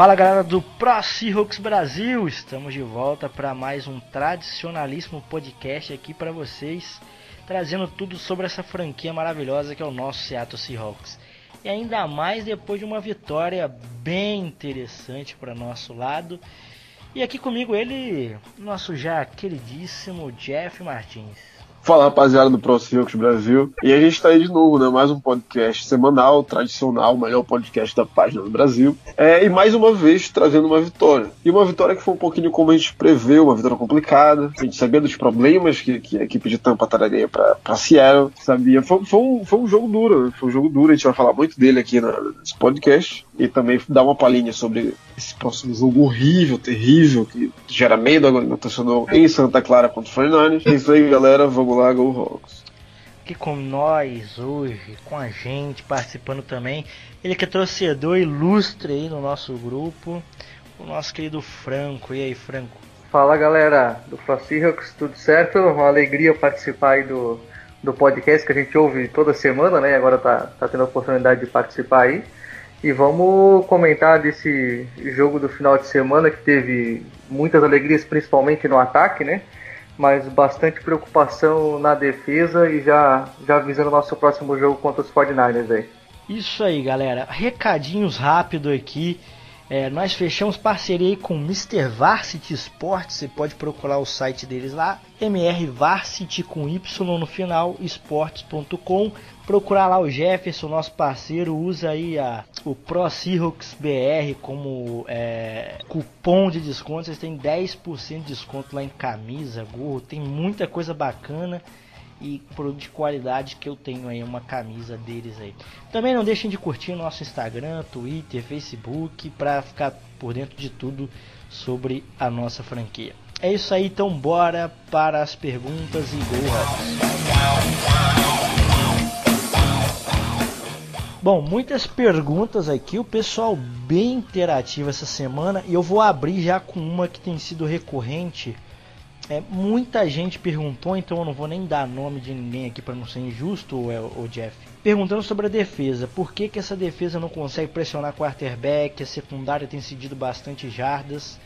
Fala galera do Pro Seahawks Brasil, estamos de volta para mais um tradicionalíssimo podcast aqui para vocês, trazendo tudo sobre essa franquia maravilhosa que é o nosso Seattle Seahawks. E ainda mais depois de uma vitória bem interessante para nosso lado. E aqui comigo ele, nosso já queridíssimo Jeff Martins. Fala rapaziada do Pro Seahawks Brasil. E a gente está aí de novo, né? Mais um podcast semanal, tradicional, o melhor podcast da página do Brasil. É, e mais uma vez trazendo uma vitória. E uma vitória que foi um pouquinho como a gente preveu, uma vitória complicada. A gente sabia dos problemas que, que a equipe de Tampa traria para Seattle. Sabia. Foi, foi, um, foi um jogo duro, né? Foi um jogo duro. A gente vai falar muito dele aqui na, nesse podcast. E também dar uma palhinha sobre esse próximo jogo horrível, terrível, que gera medo agora no em Santa Clara contra o 49 É isso aí, galera. Vamos lá, Go Hawks. Aqui com nós hoje, com a gente, participando também. Ele que é torcedor ilustre aí no nosso grupo, o nosso querido Franco. E aí, Franco? Fala galera do Seahawks, tudo certo? Uma alegria participar aí do, do podcast que a gente ouve toda semana, né? Agora tá, tá tendo a oportunidade de participar aí. E vamos comentar desse jogo do final de semana que teve muitas alegrias, principalmente no ataque, né? Mas bastante preocupação na defesa e já, já visando o nosso próximo jogo contra os 49ers aí. Isso aí, galera. Recadinhos rápido aqui. É, nós fechamos parceria com Mr. Varsity Sports, você pode procurar o site deles lá, mrvarsity com Y no final, esportes.com. Procurar lá o Jefferson, nosso parceiro, usa aí a, o Pro BR como é, cupom de desconto, vocês têm 10% de desconto lá em camisa, gorro, tem muita coisa bacana e produto de qualidade que eu tenho aí uma camisa deles aí. Também não deixem de curtir nosso Instagram, Twitter, Facebook para ficar por dentro de tudo sobre a nossa franquia. É isso aí, então bora para as perguntas e gol. Bom, muitas perguntas aqui, o pessoal bem interativo essa semana e eu vou abrir já com uma que tem sido recorrente é, muita gente perguntou, então eu não vou nem dar nome de ninguém aqui para não ser injusto, o, Jeff. Perguntando sobre a defesa, por que, que essa defesa não consegue pressionar quarterback? A secundária tem cedido bastante jardas.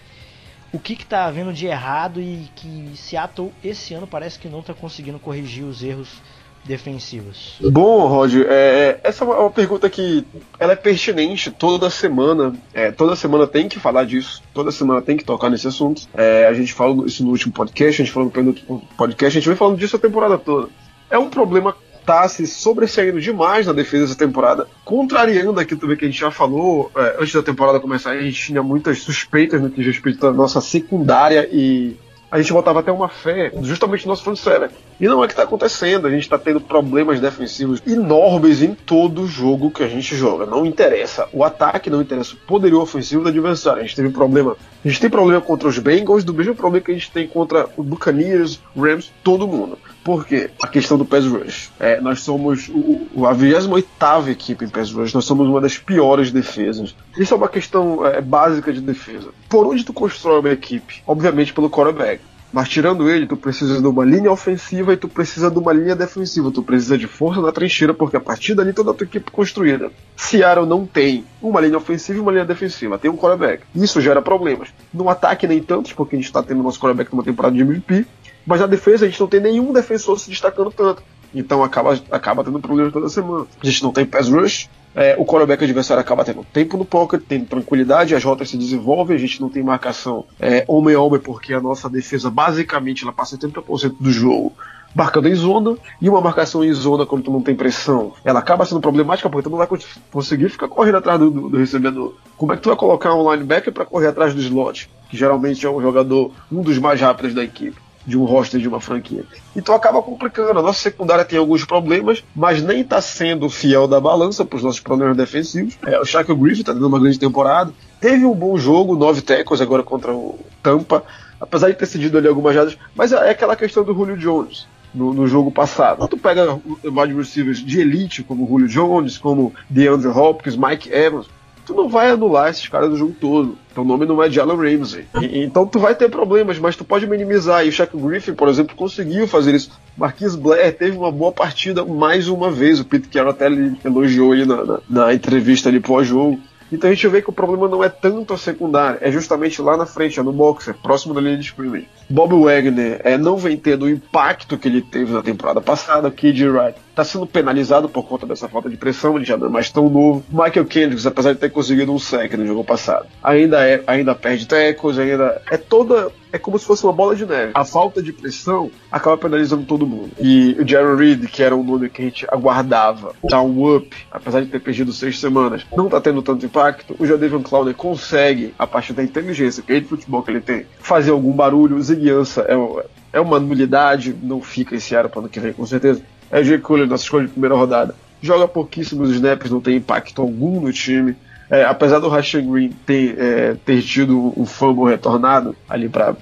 O que está havendo de errado e que Seattle esse ano parece que não está conseguindo corrigir os erros defensivos? Bom, Roger, é, essa é uma, pergunta que ela é pertinente toda semana. É, toda semana tem que falar disso, toda semana tem que tocar nesse assunto. É, a gente falou isso no último podcast, a gente falou no último podcast, a gente vem falando disso a temporada toda. É um problema tá se sobressaindo demais na defesa dessa temporada, contrariando aquilo também que a gente já falou é, antes da temporada começar. A gente tinha muitas suspeitas no que diz respeito à nossa secundária e a gente botava até uma fé justamente no nosso front seven. E não é que está acontecendo, a gente está tendo problemas defensivos enormes em todo jogo que a gente joga. Não interessa o ataque, não interessa o poderio ofensivo do adversário. A gente teve problema, a gente tem problema contra os Bengals, do mesmo problema que a gente tem contra o Buccaneers, Rams, todo mundo. Por quê? A questão do pass rush. É, nós somos o, a 28 equipe em pass rush, nós somos uma das piores defesas. Isso é uma questão é, básica de defesa. Por onde tu constrói uma equipe? Obviamente pelo quarterback. Mas tirando ele, tu precisa de uma linha ofensiva e tu precisa de uma linha defensiva. Tu precisa de força na trincheira, porque a partir dali toda a tua equipe construída. Seattle não tem uma linha ofensiva e uma linha defensiva, tem um quarterback. Isso gera problemas. No ataque nem tantos, porque a gente está tendo nosso quarterback numa temporada de MVP, mas na defesa a gente não tem nenhum defensor se destacando tanto. Então acaba, acaba tendo problemas toda semana. A gente não tem pass rush, é, o quarterback adversário acaba tendo tempo no pocket, tendo tranquilidade, as rotas se desenvolvem, a gente não tem marcação é, homem a homem, porque a nossa defesa basicamente ela passa 70% do jogo marcando em zona, e uma marcação em zona quando tu não tem pressão, ela acaba sendo problemática porque tu não vai conseguir ficar correndo atrás do, do, do recebedor. Como é que tu vai colocar um linebacker para correr atrás do slot, que geralmente é um jogador, um dos mais rápidos da equipe? De um roster de uma franquia. Então acaba complicando. A nossa secundária tem alguns problemas, mas nem está sendo fiel da balança para os nossos problemas defensivos. É, o Shaquille Griffith está dando uma grande temporada. Teve um bom jogo, nove tackles agora contra o Tampa, apesar de ter cedido ali algumas jadas, mas é aquela questão do Julio Jones. No, no, jogo passado. Tu pega wide receivers de elite, como Julio Jones, como DeAndre Hopkins, Mike Evans, tu não vai anular esses caras do jogo todo. Teu nome não é Jalen Ramsey. E, então tu vai ter problemas, mas tu pode minimizar. E o Shaq Griffin, por exemplo, conseguiu fazer isso. Marquis Blair teve uma boa partida mais uma vez. O Pete Carroll até elogiou ele na, na, na entrevista ali pós-jogo. Então a gente vê que o problema não é tanto a secundária, é justamente lá na frente, é no boxer, próximo da linha de scrimmage. Bob Wagner é, não vem tendo o impacto que ele teve na temporada passada. Kid Wright está sendo penalizado por conta dessa falta de pressão, ele já não é mais tão novo. Michael Kendricks, apesar de ter conseguido um sec no jogo passado, ainda é, ainda perde tackles, ainda é toda é como se fosse uma bola de neve. A falta de pressão acaba penalizando todo mundo. E o Jerry Reed, que era um nome que a gente aguardava, dar um up, apesar de ter perdido seis semanas, não tá tendo tanto impacto. O Jadavion Clowney consegue, a partir da inteligência que é de futebol que ele tem, fazer algum barulho. Ziguiança é, é uma nulidade, não fica esse ano para ano que vem, com certeza. É o Jay Cooler, nossa escolha de primeira rodada. Joga pouquíssimos snaps, não tem impacto algum no time. É, apesar do Rashan Green ter, é, ter tido um fumble retornado ali para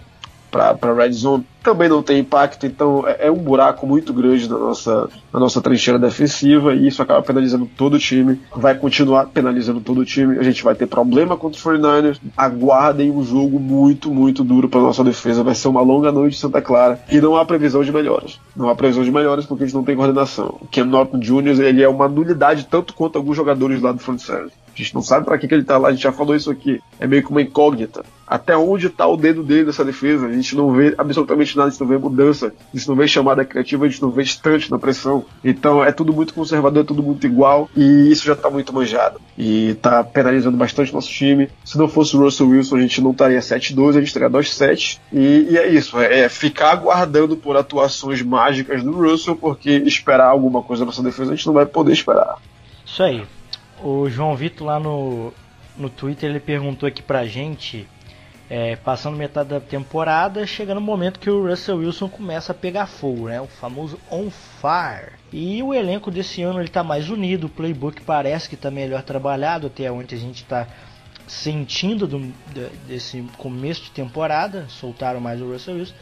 para Red Zone, também não tem impacto, então é, é, um buraco muito grande na nossa, na nossa trincheira defensiva e isso acaba penalizando todo o time, vai continuar penalizando todo o time. A gente vai ter problema contra os 49ers. Aguardem um jogo muito, muito duro para nossa defesa. Vai ser uma longa noite em Santa Clara e não há previsão de melhoras. Não há previsão de melhoras porque a gente não tem coordenação. O Cam Norton Jr. ele é uma nulidade tanto quanto alguns jogadores lá do front. A gente não sabe para que, que ele tá lá, a gente já falou isso aqui. É meio que uma incógnita. Até onde tá o dedo dele nessa defesa? A gente não vê absolutamente nada, a gente não vê mudança, a gente não vê chamada criativa, a gente não vê estante na pressão. Então é tudo muito conservador, é tudo muito igual e isso já tá muito manjado. E tá penalizando bastante nosso time. Se não fosse o Russell Wilson, a gente não estaria 7-2, a gente estaria 2-7. E, e, é isso, é, é, ficar aguardando por atuações mágicas do Russell, porque esperar alguma coisa nessa defesa a gente não vai poder esperar. Isso aí. O João Vitor lá no, no Twitter ele perguntou aqui pra gente, é, passando metade da temporada, chegando o momento que o Russell Wilson começa a pegar fogo, né? O famoso on fire. E o elenco desse ano ele tá mais unido, o playbook parece que tá melhor trabalhado, até onde a gente tá sentindo do, desse começo de temporada, soltaram mais o Russell Wilson.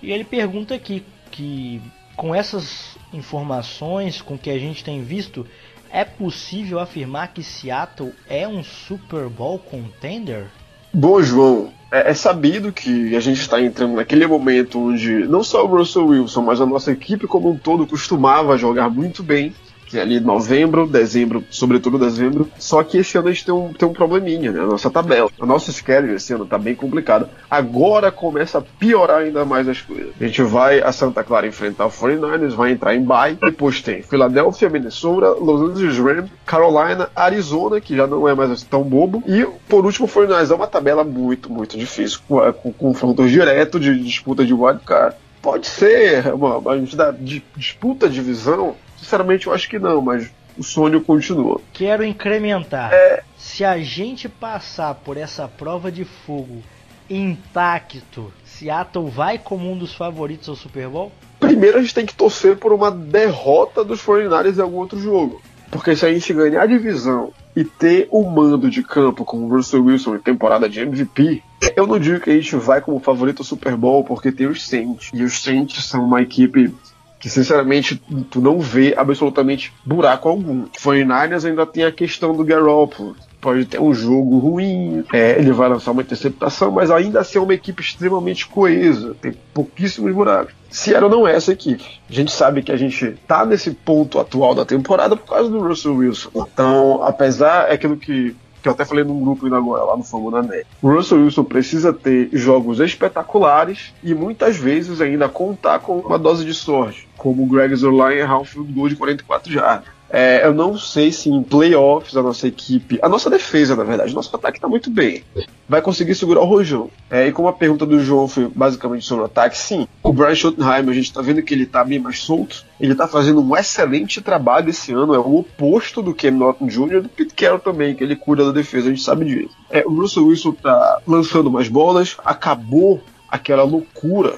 E ele pergunta aqui que com essas informações, com o que a gente tem visto, é possível afirmar que Seattle é um Super Bowl contender? Bom, João, é, é sabido que a gente está entrando naquele momento onde não só o Russell Wilson, mas a nossa equipe como um todo costumava jogar muito bem que é ali novembro, dezembro, sobretudo dezembro. Só que esse ano a gente tem um, tem um probleminha, né? A nossa tabela. A nossa schedule esse ano tá bem complicada. Agora começa a piorar ainda mais as coisas. A gente vai a Santa Clara enfrentar o 49ers, vai entrar em bye. Depois tem Filadélfia, Minnesota, Los Angeles Rams, Carolina, Arizona, que já não é mais tão bobo. E por último, o 49ers. É uma tabela muito, muito difícil, com, com confrontos diretos de disputa de wildcard. Pode ser uma, uma, uma disputa divisão Sinceramente, eu acho que não, mas o sonho continua. Quero incrementar. É... Se a gente passar por essa prova de fogo intacto, Seattle vai como um dos favoritos ao Super Bowl? Primeiro a gente tem que torcer por uma derrota dos 49ers em algum outro jogo. Porque se a gente ganhar a divisão e ter o mando de campo com o Russell Wilson em temporada de MVP, eu não digo que a gente vai como favorito ao Super Bowl, porque tem os Saints. E os Saints são uma equipe que sinceramente tu não vê absolutamente buraco algum. 49ers ainda tem a questão do Garoppolo. Pode ter um jogo ruim, é, ele vai lançar uma interceptação, mas ainda assim é uma equipe extremamente coesa, tem pouquíssimos buracos. Seattle não é essa equipe. A gente sabe que a gente tá nesse ponto atual da temporada por causa do Russell Wilson. Então, apesar é aquilo que que eu até falei num grupo ainda agora, lá no Famo da Net. O Russell Wilson precisa ter jogos espetaculares e muitas vezes ainda contar com uma dose de sorte. como o Greg Zerline errar um field de 44 jardas. É, eu não sei se em playoffs a nossa equipe, a nossa defesa, na verdade, nosso ataque está muito bem, vai conseguir segurar o Rojão. É, e como a pergunta do João foi basicamente sobre o ataque, sim, o Brian Schottenheim, a gente está vendo que ele está bem mais solto, ele está fazendo um excelente trabalho esse ano, é o oposto do Cam Norton Jr. e do Pete Carroll também, que ele cuida da defesa, a gente sabe disso. É, o Russell Wilson está lançando mais bolas, acabou aquela loucura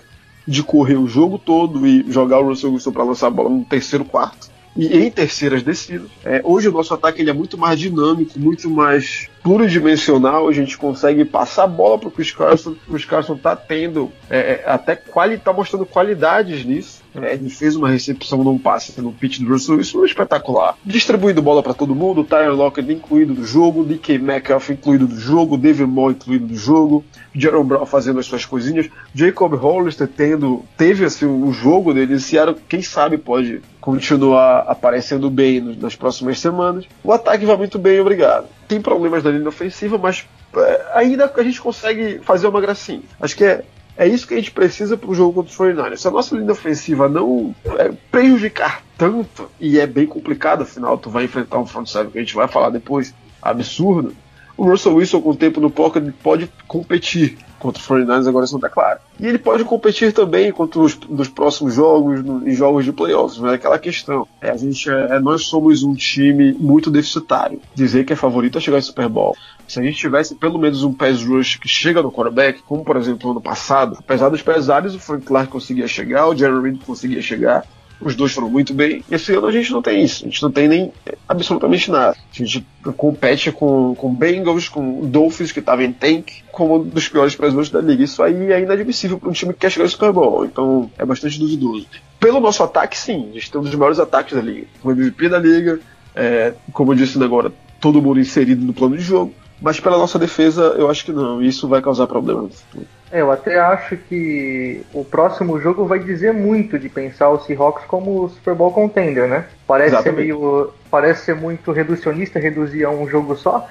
de correr o jogo todo e jogar o Russell Wilson para lançar a bola no terceiro quarto e em terceiras descidas. É, hoje o nosso ataque ele é muito mais dinâmico, muito mais pluridimensional, a gente consegue passar a bola para o Chris Carson, o Chris Carson está tendo, é, é até quali, tá mostrando qualidades nisso. É, ele fez uma recepção num passe no pitch do Russell foi espetacular. Distribuindo bola para todo mundo, Tyler Lockett incluído do jogo, DK Metcalf incluído do jogo, David Moore incluído do jogo, Jaron Brown fazendo as suas coisinhas, Jacob Hollister tendo, teve assim, o jogo dele esse ano, quem sabe pode continuar aparecendo bem nas próximas semanas. O ataque vai muito bem, obrigado. Tem problemas na linha ofensiva, mas é, ainda a gente consegue fazer uma gracinha. Acho que é, é isso que a gente precisa para o jogo contra os 49ers. Se a nossa linha ofensiva não é, prejudicar tanto, e é bem complicado, afinal, tu vai enfrentar um front seven que a gente vai falar depois, absurdo, o Russell Wilson com o tempo no pocket pode competir contra os 49ers agora isso não está claro. E ele pode competir também contra os nos próximos jogos, no, em jogos de playoffs, não é aquela questão. É, a gente é, é, nós somos um time muito deficitário. Dizer que é favorito a chegar ao Super Bowl. Se a gente tivesse pelo menos um pass rush que chega no quarterback, como por exemplo ano passado, apesar dos pesares, o Frank Clark conseguia chegar, o Jerry Reed conseguia chegar, os dois foram muito bem. Esse ano a gente não tem isso. A gente não tem nem absolutamente nada. A gente compete com, com Bengals, com Dolphins, que estava em tank, como um dos piores presidentes da liga. Isso aí é inadmissível para um time que quer chegar ao Super Bowl. Então é bastante duvidoso. Pelo nosso ataque, sim. A gente tem um dos maiores ataques da liga. O MVP da liga, é, como eu disse agora, todo mundo inserido no plano de jogo. Mas pela nossa defesa, eu acho que não. Isso vai causar problemas. É, eu até acho que o próximo jogo vai dizer muito de pensar o Seahawks como Super Bowl contender, né? Parece ser meio, parece ser muito reducionista reduzir a um jogo só,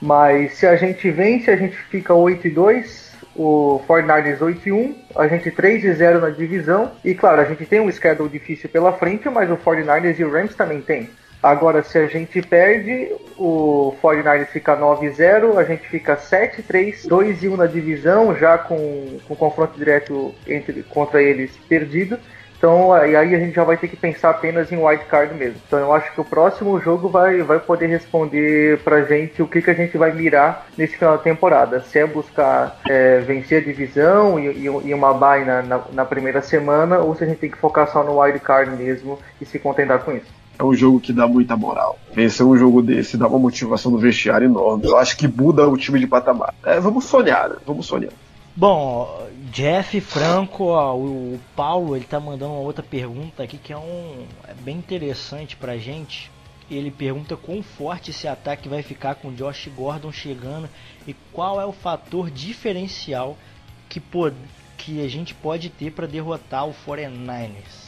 mas se a gente vence, a gente fica 8 e 2, o 49ers 8 e 1, a gente 3 e 0 na divisão, e claro, a gente tem um schedule difícil pela frente, mas o 49ers e o Rams também tem. Agora, se a gente perde, o 49ers fica 9-0, a gente fica 7-3, 2 1 na divisão, já com, com confronto direto entre, contra eles perdido. Então aí a gente já vai ter que pensar apenas em wild card mesmo. Então eu acho que o próximo jogo vai, vai poder responder pra gente o que, que a gente vai mirar nesse final da temporada. Se é buscar é, vencer a divisão e, e, uma bye na, na, na, primeira semana, ou se a gente tem que focar só no wild card mesmo e se contentar com isso é um jogo que dá muita moral. Vencer um jogo desse dá uma motivação no vestiário enorme. Eu acho que muda o time de patamar. É, vamos sonhar, né? Vamos sonhar. Bom, Jeff Franco, ó, o Paulo, ele tá mandando uma outra pergunta aqui que é um é bem interessante pra gente. Ele pergunta quão forte esse ataque vai ficar com Josh Gordon chegando e qual é o fator diferencial que, que a gente pode ter para derrotar o 49ers.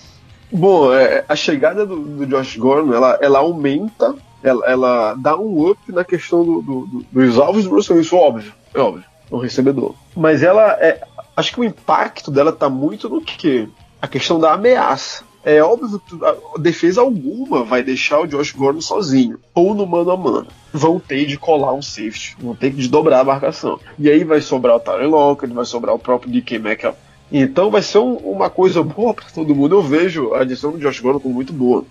Bom, é, a chegada do, do, Josh Gordon, ela, ela aumenta, ela, ela dá um up na questão do, do, dos alvos do Russell Wilson, óbvio, é óbvio, no recebedor. Mas ela, é, acho que o impacto dela tá muito no que? A questão da ameaça. É óbvio que defesa alguma vai deixar o Josh Gordon sozinho, ou no mano a mano. Vão ter de colar um safety, vão ter que desdobrar a marcação. E aí vai sobrar o Tyler Lockett, vai sobrar o próprio DK Metcalf então vai ser um, uma coisa boa para todo mundo. Eu vejo a adição do Josh Gordon como muito boa.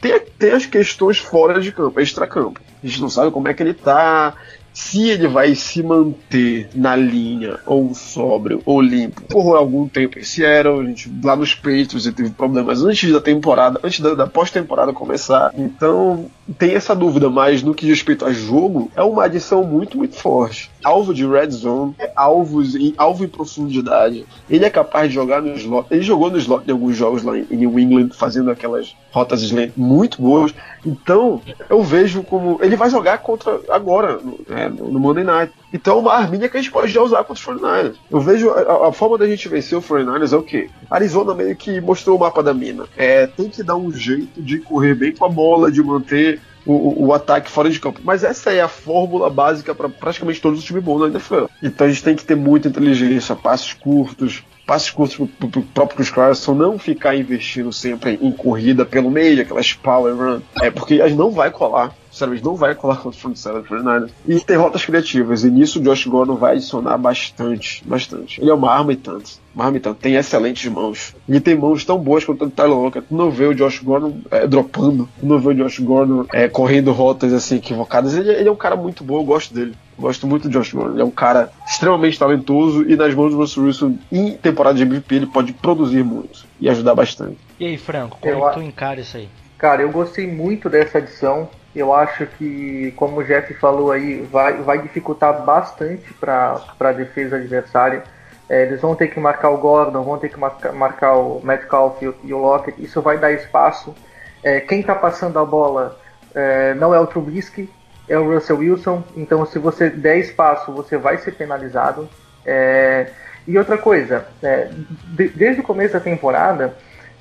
Tem, tem as questões fora de campo, extra-campo. A gente não sabe como é que ele tá, se ele vai se manter na linha, ou sóbrio, ou limpo, por algum tempo. Esse era, a gente, lá nos peitos ele teve problemas antes da temporada, antes da, da pós-temporada começar. Então, tem essa dúvida, mas no que diz respeito a jogo, é uma adição muito, muito forte. Alvo de red zone, alvos em, alvo em profundidade. Ele é capaz de jogar no slot. Ele jogou no slot em alguns jogos lá em New England, fazendo aquelas rotas slant muito boas. Então, eu vejo como. Ele vai jogar contra agora, é, no Monday Night. Então, uma arminha que a gente pode já usar contra os 49ers. Eu vejo a, a forma da gente vencer o 49ers é o quê? Arizona meio que mostrou o mapa da mina. É, tem que dar um jeito de correr bem com a bola, de manter o, o, ataque fora de campo. Mas essa é a fórmula básica para praticamente todos os times bons da NFL. Então a gente tem que ter muita inteligência, passos curtos, passes curtos pro, pro próprio Chris não ficar investindo sempre em corrida pelo meio, aquelas power run, é porque não vai colar sinceramente, não vai colar contra o front seven do 49 E tem rotas criativas, e nisso o Josh Gordon vai adicionar bastante, bastante. Ele é uma arma e tanto. Uma arma e tanto. Tem excelentes mãos. Ele tem mãos tão boas quanto o Tyler Lockett. Tu não vê o Josh Gordon é, dropando. Tu não vê o Josh Gordon é, correndo rotas assim equivocadas. Ele, ele, é um cara muito bom, eu gosto dele. Gosto muito do Josh Gordon. Ele é um cara extremamente talentoso e nas mãos do Russell Wilson, em temporada de MVP, ele pode produzir muito e ajudar bastante. E aí, Franco, como eu, tu encara isso aí? Cara, eu gostei muito dessa adição. Eu acho que, como o Jeff falou aí, vai, vai dificultar bastante para a defesa adversária. É, eles vão ter que marcar o Gordon, vão ter que marcar, marcar o Metcalf e o, e o Lockett. Isso vai dar espaço. É, quem está passando a bola é, não é o Trubisky, é o Russell Wilson. Então, se você der espaço, você vai ser penalizado. É, e outra coisa, é, de, desde o começo da temporada,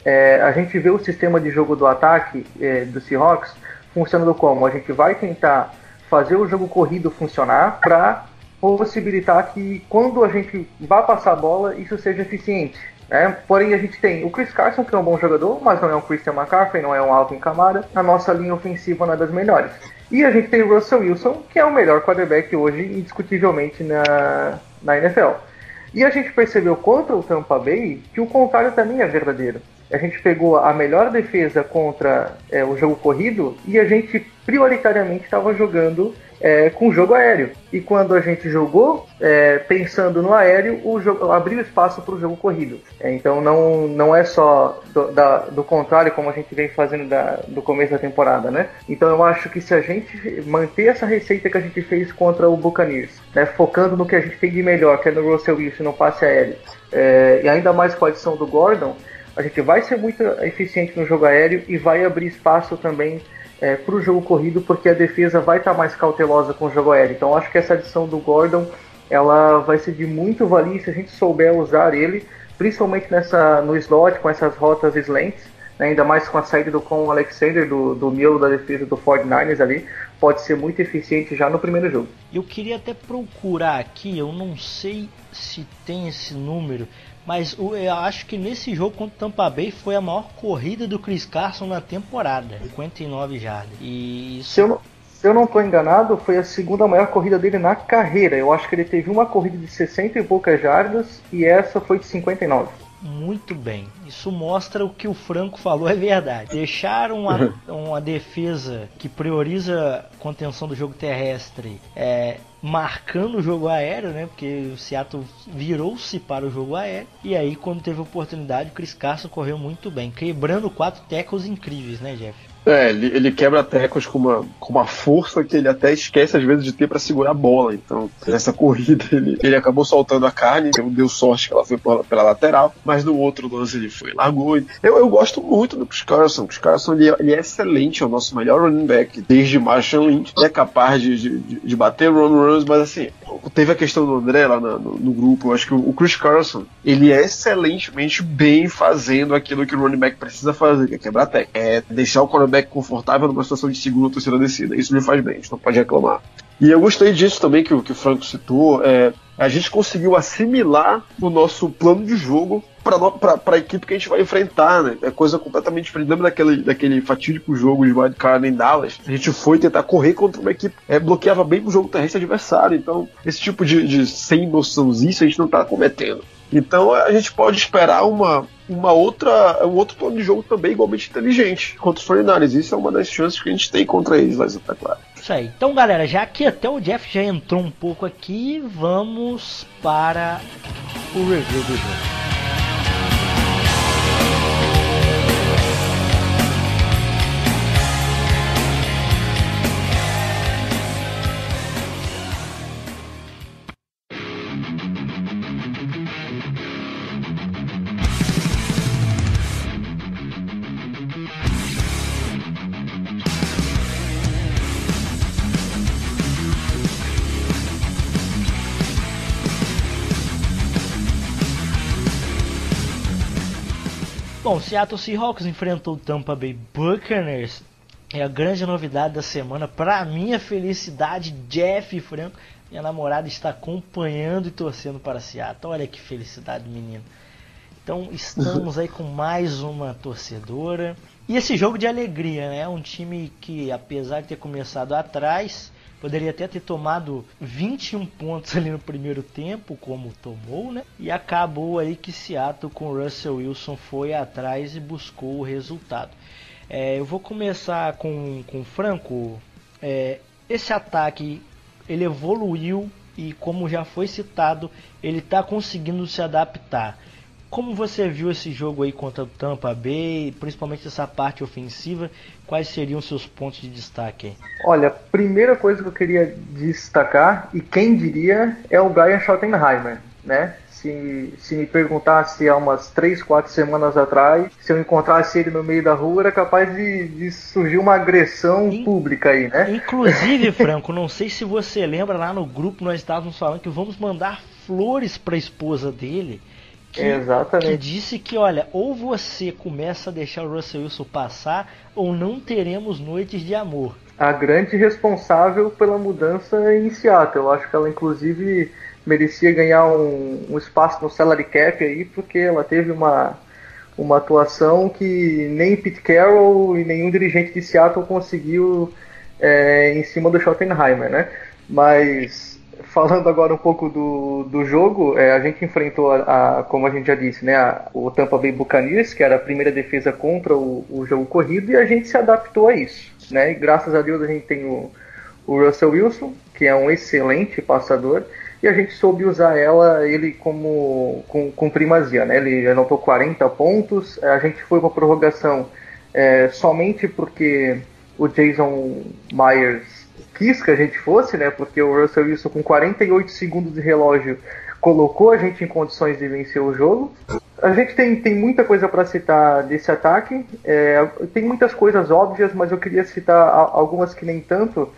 é, a gente vê o sistema de jogo do ataque do Seahawks funcionando como? A gente vai tentar fazer o jogo corrido funcionar para possibilitar que quando a gente vá passar a bola, isso seja eficiente. Né? Porém, a gente tem o Chris Carson, que é um bom jogador, mas não é um Christian McCaffrey, não é um Alvin Kamara. A nossa linha ofensiva não é das melhores. E a gente tem o Russell Wilson, que é o melhor quarterback hoje, indiscutivelmente, na, na NFL. E a gente percebeu contra o Tampa Bay que o contrário também é verdadeiro a gente pegou a melhor defesa contra é, o jogo corrido e a gente prioritariamente estava jogando é, com jogo aéreo. E quando a gente jogou é, pensando no aéreo, o jogo abriu espaço para o jogo corrido. É, então não, não é só do, da, do contrário como a gente vem fazendo da, do começo da temporada, né? Então eu acho que se a gente manter essa receita que a gente fez contra o Buccaneers, né, focando no que a gente tem de melhor, que é no Russell Wilson, no passe aéreo, é, e ainda mais com a adição do Gordon, a gente vai ser muito eficiente no jogo aéreo e vai abrir espaço também é, para o jogo corrido, porque a defesa vai estar tá mais cautelosa com o jogo aéreo. Então acho que essa adição do Gordon ela vai ser de muito valia se a gente souber usar ele, principalmente nessa no slot com essas rotas slants, né, ainda mais com a saída do com Alexander do, do miolo da defesa do 49ers ali, pode ser muito eficiente já no primeiro jogo. Eu queria até procurar aqui, eu não sei se tem esse número, mas eu acho que nesse jogo contra o Tampa Bay foi a maior corrida do Chris Carson na temporada, 59 jardas. E isso... se, eu não, se eu não estou enganado, foi a segunda maior corrida dele na carreira. Eu acho que ele teve uma corrida de 60 e poucas jardas e essa foi de 59 muito bem. Isso mostra o que o Franco falou é verdade. Deixar uma, uma defesa que prioriza a contenção do jogo terrestre é, marcando o jogo aéreo, né? Porque o Seattle virou-se para o jogo aéreo. E aí, quando teve oportunidade, o Chris Carson correu muito bem, quebrando quatro tackles incríveis, né, Jeff? É, ele, ele quebra tecos com uma, com uma força que ele até esquece às vezes de ter para segurar a bola. Então, nessa corrida, ele, ele acabou soltando a carne, então deu sorte que ela foi pela, pela lateral, mas no outro lance ele foi, largou. Eu, eu gosto muito do Chris Carson. O Chris Carson ele, ele é excelente, é o nosso melhor running back desde Marshall Lynch. Ele é capaz de, de, de bater run runs, mas assim, teve a questão do André lá no, no, no, grupo. Eu acho que o, o Chris Carson ele é excelentemente bem fazendo aquilo que o running back precisa fazer, que é quebrar tech. É deixar o quarterback quarterback confortável numa situação de segunda terceira descida. Isso me faz bem, a gente não pode reclamar. E eu gostei disso também que, que o Franco citou. É, a gente conseguiu assimilar o nosso plano de jogo para a equipe que a gente vai enfrentar, né? É coisa completamente diferente. Lembra daquele, daquele fatídico jogo de wildcard em Dallas? A gente foi tentar correr contra uma equipe é, bloqueava bem o jogo terrestre adversário. Então, esse tipo de, de sem noçãozice a gente não está cometendo. Então a gente pode esperar uma, uma outra, um outro plano de jogo também igualmente inteligente contra os 49 Isso é uma das chances que a gente tem contra eles, vai estar claro. Isso aí. Então, galera, já que até o Jeff já entrou um pouco aqui, vamos para o review do jogo. Seattle Seahawks enfrentou o Tampa Bay Buccaneers. É a grande novidade da semana. Para minha felicidade, Jeff Franco, minha namorada, está acompanhando e torcendo para Seattle. Olha que felicidade, menino. Então estamos aí com mais uma torcedora. E esse jogo de alegria, né? Um time que, apesar de ter começado atrás, poderia até ter tomado 21 pontos ali no primeiro tempo, como tomou, né? E acabou aí que Seattle com Russell Wilson foi atrás e buscou o resultado. É, eu vou começar com, com o Franco. É, esse ataque ele evoluiu e, como já foi citado, ele está conseguindo se adaptar. Como você viu esse jogo aí contra o Tampa Bay, principalmente essa parte ofensiva, quais seriam seus pontos de destaque? Olha, primeira coisa que eu queria destacar, e quem diria, é o Brian Schottenheimer, né? Se, se me perguntasse há umas 3, 4 semanas atrás, se eu encontrasse ele no meio da rua, era capaz de, de surgir uma agressão In, pública aí, né? Inclusive, Franco, não sei se você lembra, lá no grupo nós estávamos falando que vamos mandar flores para a esposa dele que, Exatamente. que disse que, olha, ou você começa a deixar o Russell Wilson passar, ou não teremos noites de amor. A grande responsável pela mudança em Seattle. Eu acho que ela, inclusive, merecia ganhar um, um espaço no salary cap aí, porque ela teve uma, uma atuação que nem Pete Carroll e nenhum dirigente de Seattle conseguiu é, em cima do Schottenheimer, né? Mas falando agora um pouco do, do jogo, é, a gente enfrentou, a, a, como a gente já disse, né, a, o Tampa Bay Buccaneers, que era a primeira defesa contra o, o, jogo corrido, e a gente se adaptou a isso. Né? E graças a Deus a gente tem o, o Russell Wilson, que é um excelente passador, e a gente soube usar ela, ele como com, com primazia. Né? Ele anotou 40 pontos, a gente foi com a prorrogação é, somente porque o Jason Myers quis que a gente fosse, né? Porque o Russell Wilson com 48 segundos de relógio colocou a gente em condições de vencer o jogo. A gente tem, tem muita coisa para citar desse ataque. É, tem muitas coisas óbvias, mas eu queria citar algumas que nem tanto,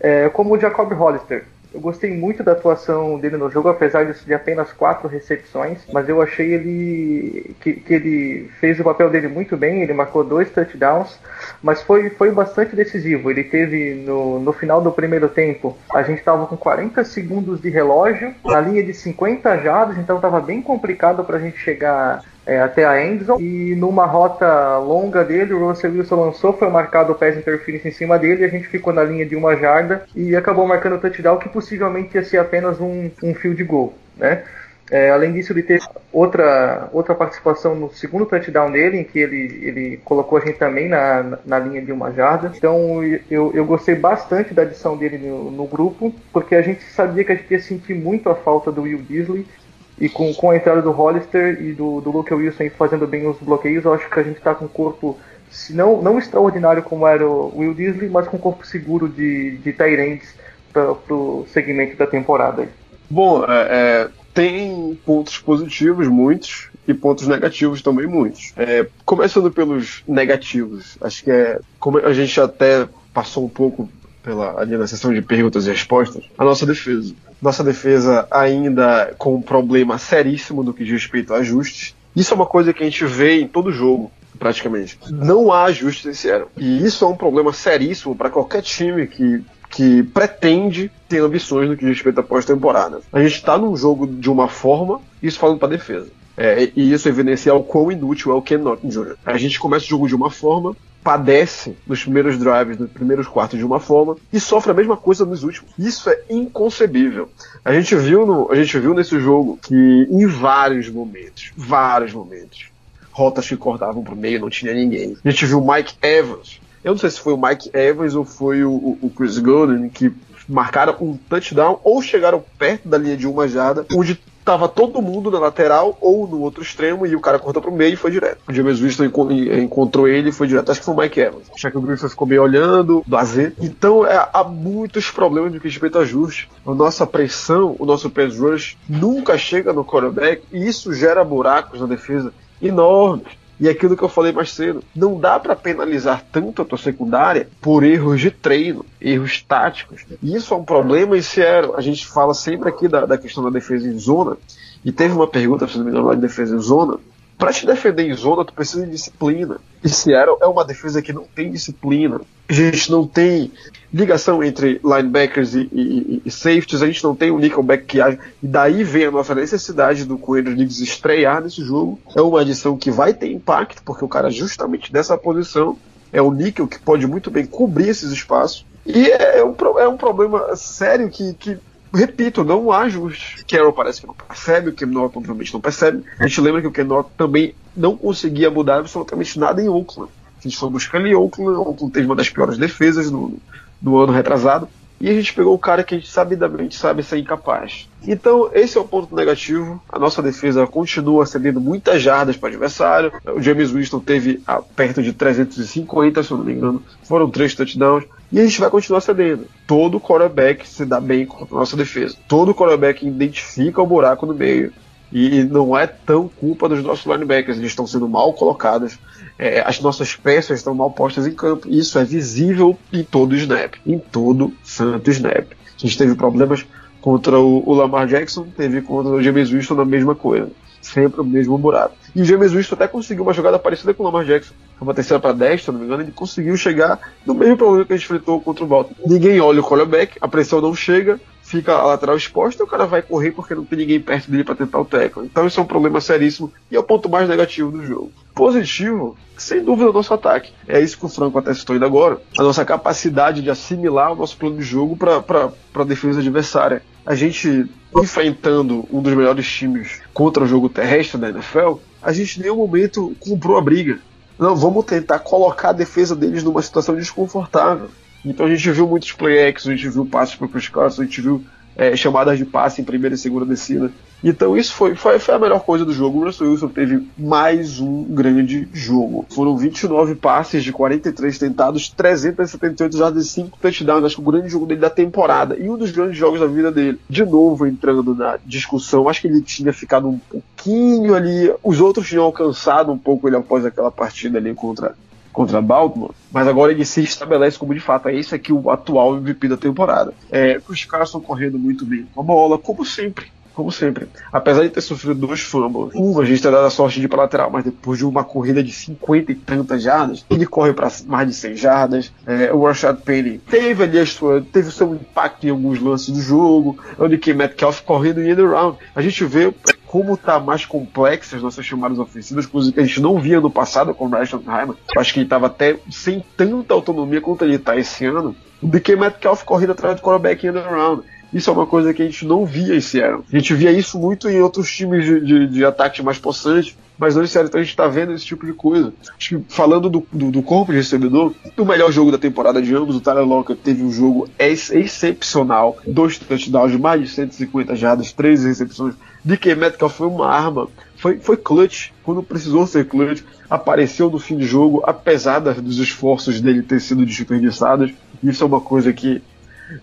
é, como o Jacob Hollister. Eu gostei muito da atuação dele no jogo, apesar de apenas quatro recepções, mas eu achei ele que, que, ele fez o papel dele muito bem, ele marcou dois touchdowns, mas foi, foi bastante decisivo. Ele teve no, no final do primeiro tempo, a gente estava com 40 segundos de relógio, na linha de 50 jardas, então estava bem complicado para a gente chegar é, até a Endzone. E numa rota longa dele, o Russell Wilson lançou, foi marcado o pass interference em cima dele, e a gente ficou na linha de uma jarda e acabou marcando o touchdown, que possivelmente ia ser apenas um, um field goal, né? É, além disso, ele teve outra, outra participação no segundo touchdown dele, em que ele, ele colocou a gente também na, na linha de uma jarda. Então eu, eu gostei bastante da adição dele no, no grupo, porque a gente sabia que a gente ia sentir muito a falta do Will Disley. E com, com a entrada do Hollister e do, do Luke Wilson fazendo bem os bloqueios, eu acho que a gente está com um corpo, se não, não extraordinário como era o Will Disley, mas com um corpo seguro de, de Tyrants para o segmento da temporada. Bom, é, é, tem pontos positivos, muitos, e pontos negativos também, muitos. É, começando pelos negativos, acho que é. Como a gente até passou um pouco pela, ali na sessão de perguntas e respostas, a nossa defesa. Nossa defesa ainda com um problema seríssimo no que diz respeito a ajustes. Isso é uma coisa que a gente vê em todo jogo, praticamente. Não há ajustes esse ano. E isso é um problema seríssimo para qualquer time que que pretende ter ambições no que diz respeito à pós-temporada. A gente está num jogo de uma forma, isso falando para defesa. É, e isso evidencia o quão inútil é o Ken Norton Jr. A gente começa o jogo de uma forma, padece nos primeiros drives, nos primeiros quartos de uma forma e sofre a mesma coisa nos últimos. Isso é inconcebível. A gente viu, no, a gente viu nesse jogo que em vários momentos, vários momentos, rotas que cortavam pro meio, não tinha ninguém. A gente viu o Mike Evans. Eu não sei se foi o Mike Evans ou foi o, o Chris Golden que marcaram um touchdown ou chegaram perto da linha de uma jarda, onde tava todo mundo na lateral ou no outro extremo e o cara cortou pro meio e foi direto. O James Winston encontrou ele e foi direto. Acho que foi o Mike Evans. O Shaquille ficou meio olhando, do AZ. Então é, há muitos problemas no que respeita a ajuste. A nossa pressão, o nosso pass rush nunca chega no quarterback e isso gera buracos na defesa enormes. E aquilo que eu falei mais cedo, não dá para penalizar tanto a tua secundária por erros de treino, erros táticos. E isso é um problema em Seattle. A gente fala sempre aqui da, da questão da defesa em zona, e teve uma pergunta, se não me engano, lá de defesa em zona, Pra te defender em zona, tu precisa de disciplina. E Seattle é uma defesa que não tem disciplina. A gente não tem ligação entre linebackers e, e, e safeties, a gente não tem um nickelback que age. E daí vem a nossa necessidade do Coelho Diggs estrear nesse jogo. É uma adição que vai ter impacto, porque o cara justamente dessa posição é o níquel que pode muito bem cobrir esses espaços. E é um, é um problema sério que, que repito, não há ajuste. Carroll parece que não percebe, o Ken Norton obviamente não percebe. A gente lembra que o Norton também não conseguia mudar absolutamente nada em Oakland. A gente foi buscando em Oakland, Oakland teve uma das piores defesas no, no ano retrasado. E a gente pegou o cara que a gente sabidamente sabe ser incapaz. Então, esse é o ponto negativo. A nossa defesa continua cedendo muitas jardas para o adversário. O James Winston teve perto de 350, se eu não me engano. Foram três touchdowns. E a gente vai continuar cedendo. Todo quarterback se dá bem contra a nossa defesa. Todo quarterback identifica o buraco no meio. E não é tão culpa dos nossos linebackers. Eles estão sendo mal colocados é, as nossas peças estão mal postas em campo. Isso é visível em todo snap, em todo santo snap. A gente teve problemas contra o, o Lamar Jackson, teve contra o James Winston na mesma coisa. Sempre o mesmo buraco. E o James Winston até conseguiu uma jogada parecida com o Lamar Jackson. Uma terceira para 10, se não me engano, ele conseguiu chegar no mesmo problema que a gente enfrentou contra o Baltimore. Ninguém olha o quarterback, a pressão não chega, fica a lateral exposta, o cara vai correr porque não tem ninguém perto dele para tentar o tackle. Então isso é um problema seríssimo e é o ponto mais negativo do jogo. Positivo, sem dúvida, o nosso ataque. É isso que o Franco até citou ainda agora. A nossa capacidade de assimilar o nosso plano de jogo para a defesa adversária. A gente, enfrentando um dos melhores times contra o jogo terrestre da NFL, a gente em nenhum momento comprou a briga. Não, vamos tentar colocar a defesa deles numa situação desconfortável. Então a gente viu muitos play a gente viu passes para os caras, a gente viu é, chamadas de passe em primeira e segunda descida. Então isso foi, foi, foi, a melhor coisa do jogo. O Russell Wilson teve mais um grande jogo. Foram 29 passes de 43 tentados, 378 jardas e 5 touchdowns. Acho que o grande jogo dele da temporada e um dos grandes jogos da vida dele. De novo entrando na discussão, acho que ele tinha ficado um pouquinho ali. Os outros tinham alcançado um pouco ele após aquela partida ali contra contra Baltimore, mas agora ele se estabelece como de fato é esse aqui o atual MVP da temporada. É, os caras estão correndo muito bem com a bola, como sempre como sempre. Apesar de ter sofrido dois fumbles, um a gente ter dado a sorte de ir para lateral, mas depois de uma corrida de 50 e tantas jardas, ele corre para mais de 100 jardas. É, o Rashad Penny teve ali a sua, teve o seu impacto em alguns lances do jogo. O DK Metcalf correndo em round. A gente vê como tá mais complexas nossas chamadas ofensivas, coisas que a gente não via no passado com o Rashad Hyman. Eu acho que ele estava até sem tanta autonomia quanto ele está esse ano. O DK Metcalf correndo atrás do quarterback em round. Isso é uma coisa que a gente não via esse ano. A gente via isso muito em outros times de, de, de ataque mais possantes, mas não esse ano então a gente está vendo esse tipo de coisa. Acho que falando do, do, do, corpo de recebedor, o melhor jogo da temporada de ambos, o Tyler Lockett teve um jogo ex excepcional, dois touchdowns mais de 150 jardas, três recepções. DK Metcalf foi uma arma, foi, foi clutch, quando precisou ser clutch, apareceu no fim de jogo, apesar dos esforços dele ter sido desperdiçados. Isso é uma coisa que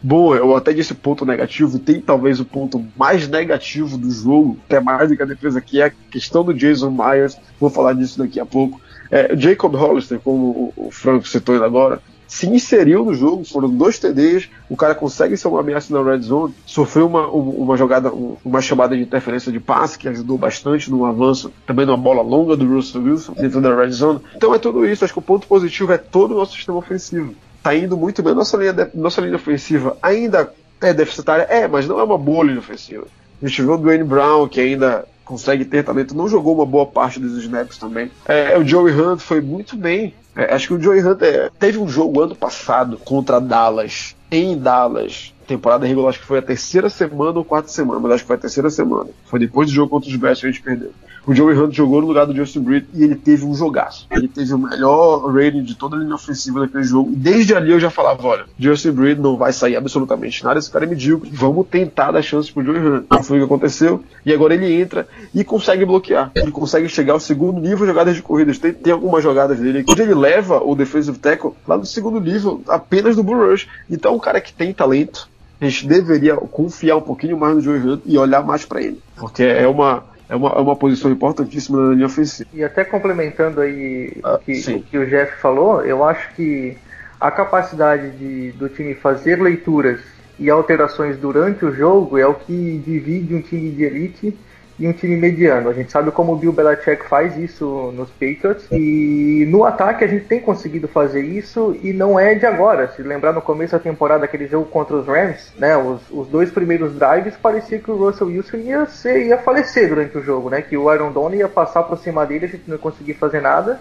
Bom, eu até disse ponto negativo, tem talvez o ponto mais negativo do jogo, até mais do que a defesa, que é a questão do Jason Myers. Vou falar disso daqui a pouco. É, Jacob Hollister, como o, Franco citou ainda agora, se inseriu no jogo, foram dois TDs, o cara consegue ser uma ameaça na red zone, sofreu uma, uma jogada, uma chamada de interferência de passe que ajudou bastante no avanço, também numa bola longa do Russell Wilson dentro da red zone. Então é tudo isso, acho que o ponto positivo é todo o nosso sistema ofensivo tá indo muito bem. Nossa linha, de, nossa linha ofensiva ainda é deficitária, é, mas não é uma boa linha ofensiva. A gente viu o Dwayne Brown, que ainda consegue ter talento, não jogou uma boa parte dos snaps também. É, o Joey Hunt foi muito bem. É, acho que o Joey Hunt é, teve um jogo ano passado contra Dallas, em Dallas, temporada regular, acho que foi a terceira semana ou quarta semana, mas acho que foi a terceira semana. Foi depois do jogo contra os Bears que a gente perdeu. O Joey Hunt jogou no lugar do Justin Britt e ele teve um jogaço. Ele teve o melhor rating de toda a linha ofensiva daquele jogo. E desde ali eu já falava: olha, Justin Britt não vai sair absolutamente nada, esse cara é medíocre. Vamos tentar dar chance pro Joey Hunt. Não foi o que aconteceu. E agora ele entra e consegue bloquear. Ele consegue chegar ao segundo nível de jogadas de corridas. Tem, tem algumas jogadas dele onde ele leva o defensive tackle lá no segundo nível, apenas do Bull Rush. Então é um cara que tem talento. A gente deveria confiar um pouquinho mais no Hunt e olhar mais para ele. Porque é uma é uma, é uma posição importantíssima na linha ofensiva. E até complementando aí ah, o, que, o, que, o Jeff falou, eu acho que a capacidade de, do time fazer leituras e alterações durante o jogo é o que divide um time de elite e um time mediano. A gente sabe como o Bill Belichick faz isso nos Patriots e no ataque a gente tem conseguido fazer isso e não é de agora. Se lembrar no começo da temporada aquele jogo contra os Rams, né, os, os dois primeiros drives parecia que o Russell Wilson ia ser, ia falecer durante o jogo, né, que o Aaron Donald ia passar por cima dele, a gente não ia conseguir fazer nada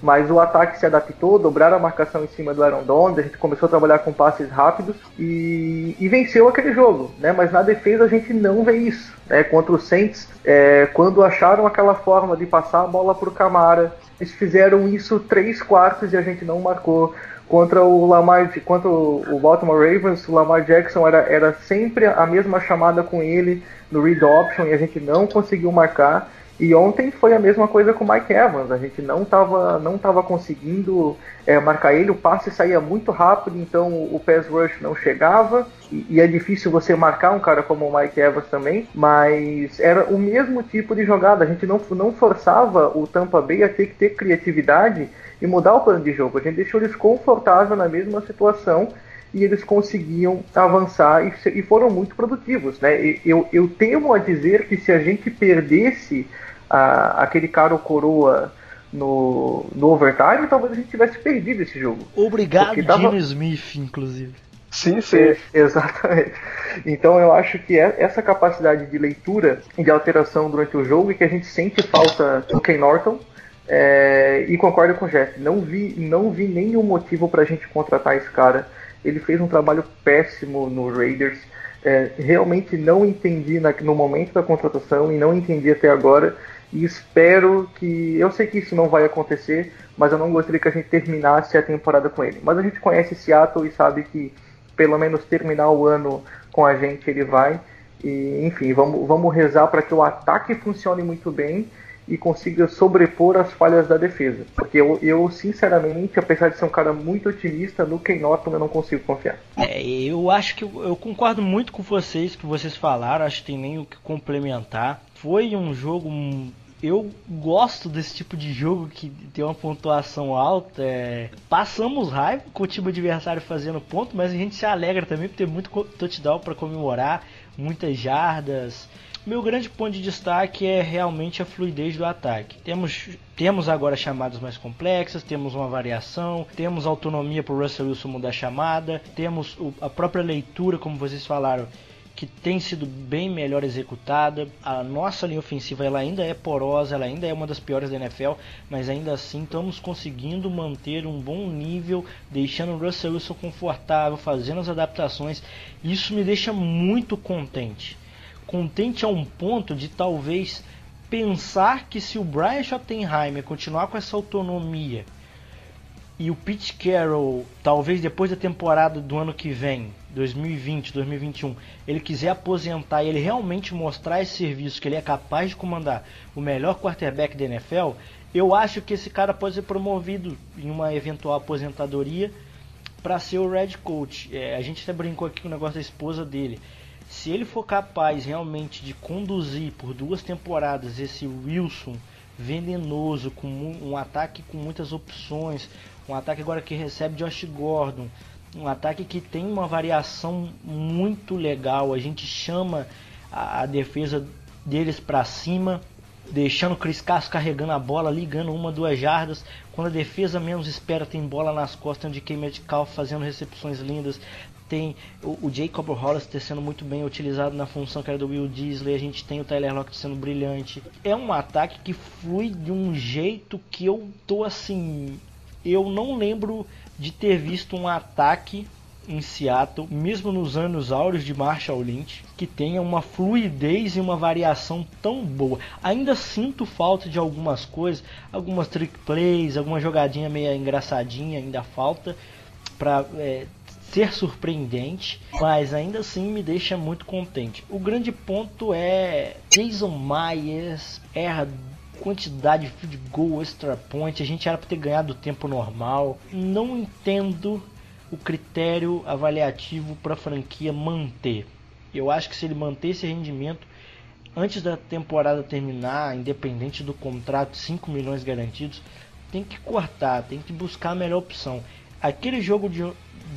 mas o ataque se adaptou, dobraram a marcação em cima do Aaron Donald, a gente começou a trabalhar com passes rápidos e, e, venceu aquele jogo, né? Mas na defesa a gente não vê isso, né? Contra o Saints, é, quando acharam aquela forma de passar a bola para o Camara, eles fizeram isso três quartos e a gente não marcou. Contra o Lamar, contra o Baltimore Ravens, o Lamar Jackson era, era sempre a mesma chamada com ele no read option e a gente não conseguiu marcar. E ontem foi a mesma coisa com o Mike Evans. A gente não estava não tava conseguindo é, marcar ele, o passe saía muito rápido, então o pass rush não chegava. E, e, é difícil você marcar um cara como o Mike Evans também, mas era o mesmo tipo de jogada. A gente não, não forçava o Tampa Bay a ter que ter criatividade e mudar o plano de jogo. A gente deixou eles confortáveis na mesma situação e eles conseguiam avançar e, e foram muito produtivos. Né? Eu, eu temo a dizer que se a gente perdesse a, aquele cara ou coroa no, no overtime, talvez a gente tivesse perdido esse jogo. Obrigado, tava... Smith, inclusive. Sim, sim. É, exatamente. Então eu acho que é essa capacidade de leitura e de alteração durante o jogo e que a gente sente falta do Ken Norton. É, e concordo com o Jeff, não vi, não vi nenhum motivo para a gente contratar esse cara. Ele fez um trabalho péssimo no Raiders. É, realmente não entendi na, no momento da contratação e não entendi até agora e espero que. Eu sei que isso não vai acontecer, mas eu não gostaria que a gente terminasse a temporada com ele. Mas a gente conhece Seattle e sabe que pelo menos terminar o ano com a gente ele vai. E, enfim, vamos, vamos rezar para que o ataque funcione muito bem e consiga sobrepor as falhas da defesa. Porque eu, eu, sinceramente, apesar de ser um cara muito otimista, no Ken Norton eu não consigo confiar. É, eu acho que eu, eu concordo muito com vocês que vocês falaram, acho que tem nem o que complementar. Foi um jogo eu gosto desse tipo de jogo que tem uma pontuação alta. É... Passamos raiva com o time adversário fazendo ponto, mas a gente se alegra também por ter muito touchdown para comemorar, muitas jardas. Meu grande ponto de destaque é realmente a fluidez do ataque. Temos, temos agora chamadas mais complexas, temos uma variação, temos autonomia para o Russell Wilson mudar a chamada, temos a própria leitura, como vocês falaram, que tem sido bem melhor executada. A nossa linha ofensiva ela ainda é porosa, ela ainda é uma das piores da NFL, mas ainda assim estamos conseguindo manter um bom nível, deixando o Russell Wilson confortável, fazendo as adaptações. Isso me deixa muito contente. Contente a um ponto de talvez pensar que se o Brian Schottenheimer continuar com essa autonomia e o Pete Carroll, talvez depois da temporada do ano que vem, 2020, 2021, ele quiser aposentar e ele realmente mostrar esse serviço que ele é capaz de comandar o melhor quarterback da NFL, eu acho que esse cara pode ser promovido em uma eventual aposentadoria para ser o Red Coach. É, a gente até brincou aqui com o negócio da esposa dele. Se ele for capaz realmente de conduzir por duas temporadas esse Wilson venenoso, com um, ataque com muitas opções, um ataque agora que recebe Josh Gordon, um ataque que tem uma variação muito legal. A gente chama a, a defesa deles para cima, deixando o Chris Carson carregando a bola, ligando uma, duas jardas. Quando a defesa menos espera, tem bola nas costas, tem o DK Metcalf fazendo recepções lindas. Tem o, o Jacob Hollister sendo muito bem utilizado na função que era do Will Disley. A gente tem o Tyler Lockett sendo brilhante. É um ataque que flui de um jeito que eu tô assim eu não lembro de ter visto um ataque em Seattle, mesmo nos anos áureos de Marshall Lynch, que tenha uma fluidez e uma variação tão boa. Ainda sinto falta de algumas coisas, algumas trick plays, alguma jogadinha meio engraçadinha, ainda falta para é, ser surpreendente, mas ainda assim me deixa muito contente. O grande ponto é Jason Myers erra quantidade de field goal, extra point, a gente era para ter ganhado o tempo normal. Não entendo o critério avaliativo para a franquia manter. Eu acho que se ele manter esse rendimento antes da temporada terminar, independente do contrato, 5 milhões garantidos, tem que cortar, tem que buscar a melhor opção. Aquele jogo de,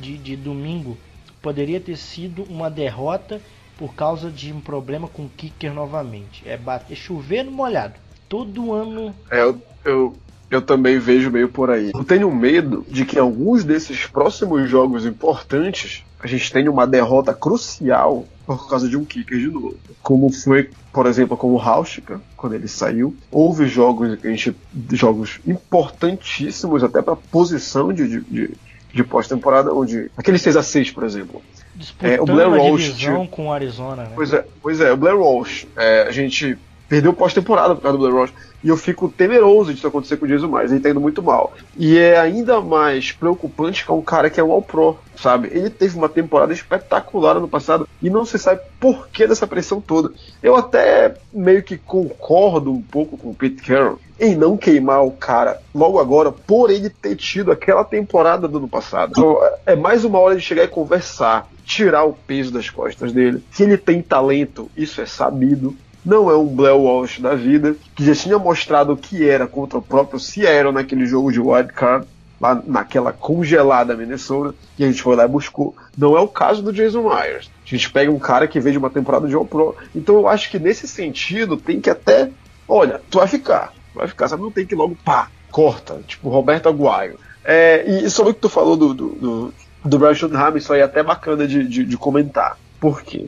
de, de domingo poderia ter sido uma derrota por causa de um problema com o kicker novamente. É bater chover no molhado. Todo ano. É, eu, eu, eu também vejo meio por aí. Eu tenho medo de que alguns desses próximos jogos importantes a gente tenha uma derrota crucial por causa de um kicker de novo. Como foi, por exemplo, com o Haustica, quando ele saiu. Houve jogos, a gente, jogos importantíssimos até para posição de, de, de, de pós-temporada, onde. Aquele 6 a 6 por exemplo. Disputando é, o Blair Walsh com o Arizona, né? Pois é, pois é, o Blair Walsh. É, a gente perdeu pós-temporada por causa do Blair Walsh. E eu fico temeroso disso acontecer com o Jason Myers, ele tá indo muito mal. E é ainda mais preocupante com um cara que é um All-Pro, sabe? Ele teve uma temporada espetacular ano passado e não se sabe por que dessa pressão toda. Eu até meio que concordo um pouco com o Pete Carroll em não queimar o cara logo agora por ele ter tido aquela temporada do ano passado. Então, é mais uma hora de chegar e conversar, tirar o peso das costas dele. Se ele tem talento, isso é sabido não é um Blair Walsh da vida, que já tinha mostrado o que era contra o próprio Seattle naquele jogo de wildcard, lá naquela congelada Minnesota, e a gente foi lá e buscou. Não é o caso do Jason Myers. A gente pega um cara que veio de uma temporada de All-Pro. Então eu acho que nesse sentido tem que até. Olha, tu vai ficar. Vai ficar, sabe? Não tem que logo pá, corta. Tipo Roberto Aguayo. É, e sobre o que tu falou do, do, do, do Ham, isso aí é até bacana de, de, de comentar. Por quê?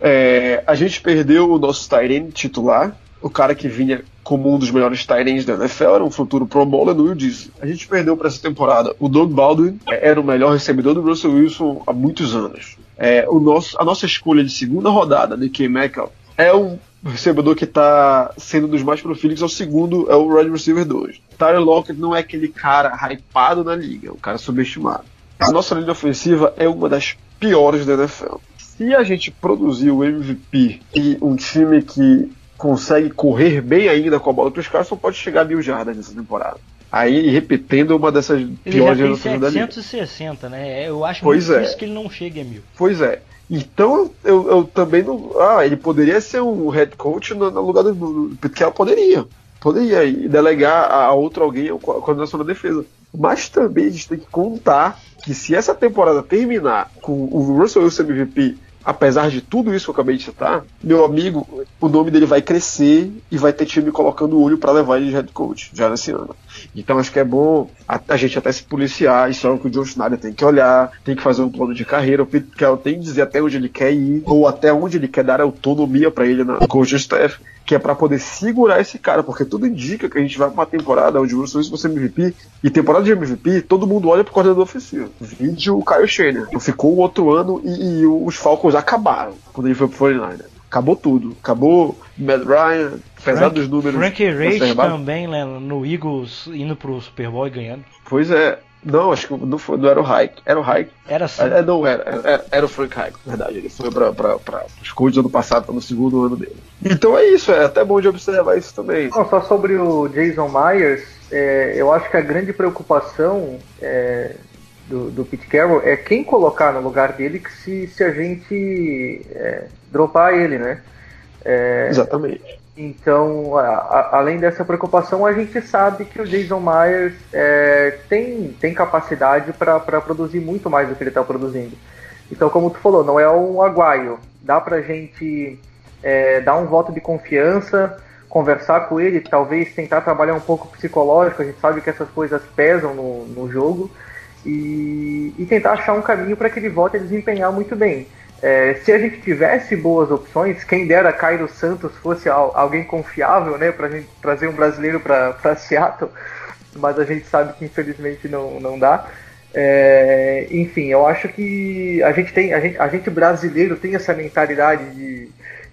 É, a gente perdeu o nosso Tyrene titular, o cara que vinha como um dos melhores Tyrens da NFL, era um futuro Pro Bowler no Will Diz. A gente perdeu para essa temporada. O Doug Baldwin é, era o melhor recebedor do Russell Wilson há muitos anos. É, o nosso, a nossa escolha de segunda rodada, de K. Metcalf, é um recebedor que está sendo um dos mais prolíficos, é o segundo, é o Red Receiver 2. Tyler Lockett não é aquele cara hypado na liga, é um cara subestimado. A nossa linha ofensiva é uma das piores da NFL se a gente produzir o MVP e um time que consegue correr bem ainda com a bola, os caras só pode chegar a mil jardas nessa temporada. Aí, repetindo, uma dessas ele piores gerações da liga. 760, né? Eu acho pois muito é. difícil que ele não chegue a mil. Pois é. Então, eu, eu também não. Ah, ele poderia ser um head coach no, no lugar do. porque ela poderia. Poderia e delegar a, a outro alguém a coordenação da defesa. Mas também a gente tem que contar que se essa temporada terminar com o Russell Wilson MVP apesar de tudo isso que eu acabei de citar, meu amigo, o nome dele vai crescer e vai ter time colocando o olho para levar ele de head coach já nesse ano. Então acho que é bom a, a, gente até se policiar, isso é o que o John Schneider tem que olhar, tem que fazer um plano de carreira, o Pete tem que dizer até onde ele quer ir, ou até onde ele quer dar autonomia para ele na coach staff que é para poder segurar esse cara, porque tudo indica que a gente vai pra uma temporada onde o Russell Wilson vai ser MVP, e temporada de MVP, todo mundo olha pro coordenador ofensivo. Vídeo o Kyle Shanahan. Ficou o outro ano e, e, os Falcons acabaram quando ele foi pro 49 Acabou tudo. Acabou Matt Ryan, apesar dos números. Frank Reich também, né, no Eagles, indo pro Super Bowl e ganhando. Pois é, não, acho que não, foi, não era o Hayek. Era o Hayek? Era sim. É, não, era, era. Era o Frank Hayek, na verdade. Ele foi para os Colts ano passado, tá no segundo ano dele. Então é isso, é até bom de observar isso também. Não, só sobre o Jason Myers, é, eu acho que a grande preocupação é, do, do Pete Carroll é quem colocar no lugar dele que se, se a gente é, dropar ele, né? É, Exatamente. Então, a, a, além dessa preocupação, a gente sabe que o Jason Myers é, tem, tem capacidade para produzir muito mais do que ele está produzindo. Então, como tu falou, não é um aguaio. Dá para a gente é, dar um voto de confiança, conversar com ele, talvez tentar trabalhar um pouco psicológico. A gente sabe que essas coisas pesam no, no jogo. E, e tentar achar um caminho para que ele volte a desempenhar muito bem. É, se a gente tivesse boas opções, quem dera Cairo Santos fosse alguém confiável, né, pra gente trazer um brasileiro para Seattle, mas a gente sabe que infelizmente não, não dá. É, enfim, eu acho que a gente tem, a gente, a gente brasileiro tem essa mentalidade de,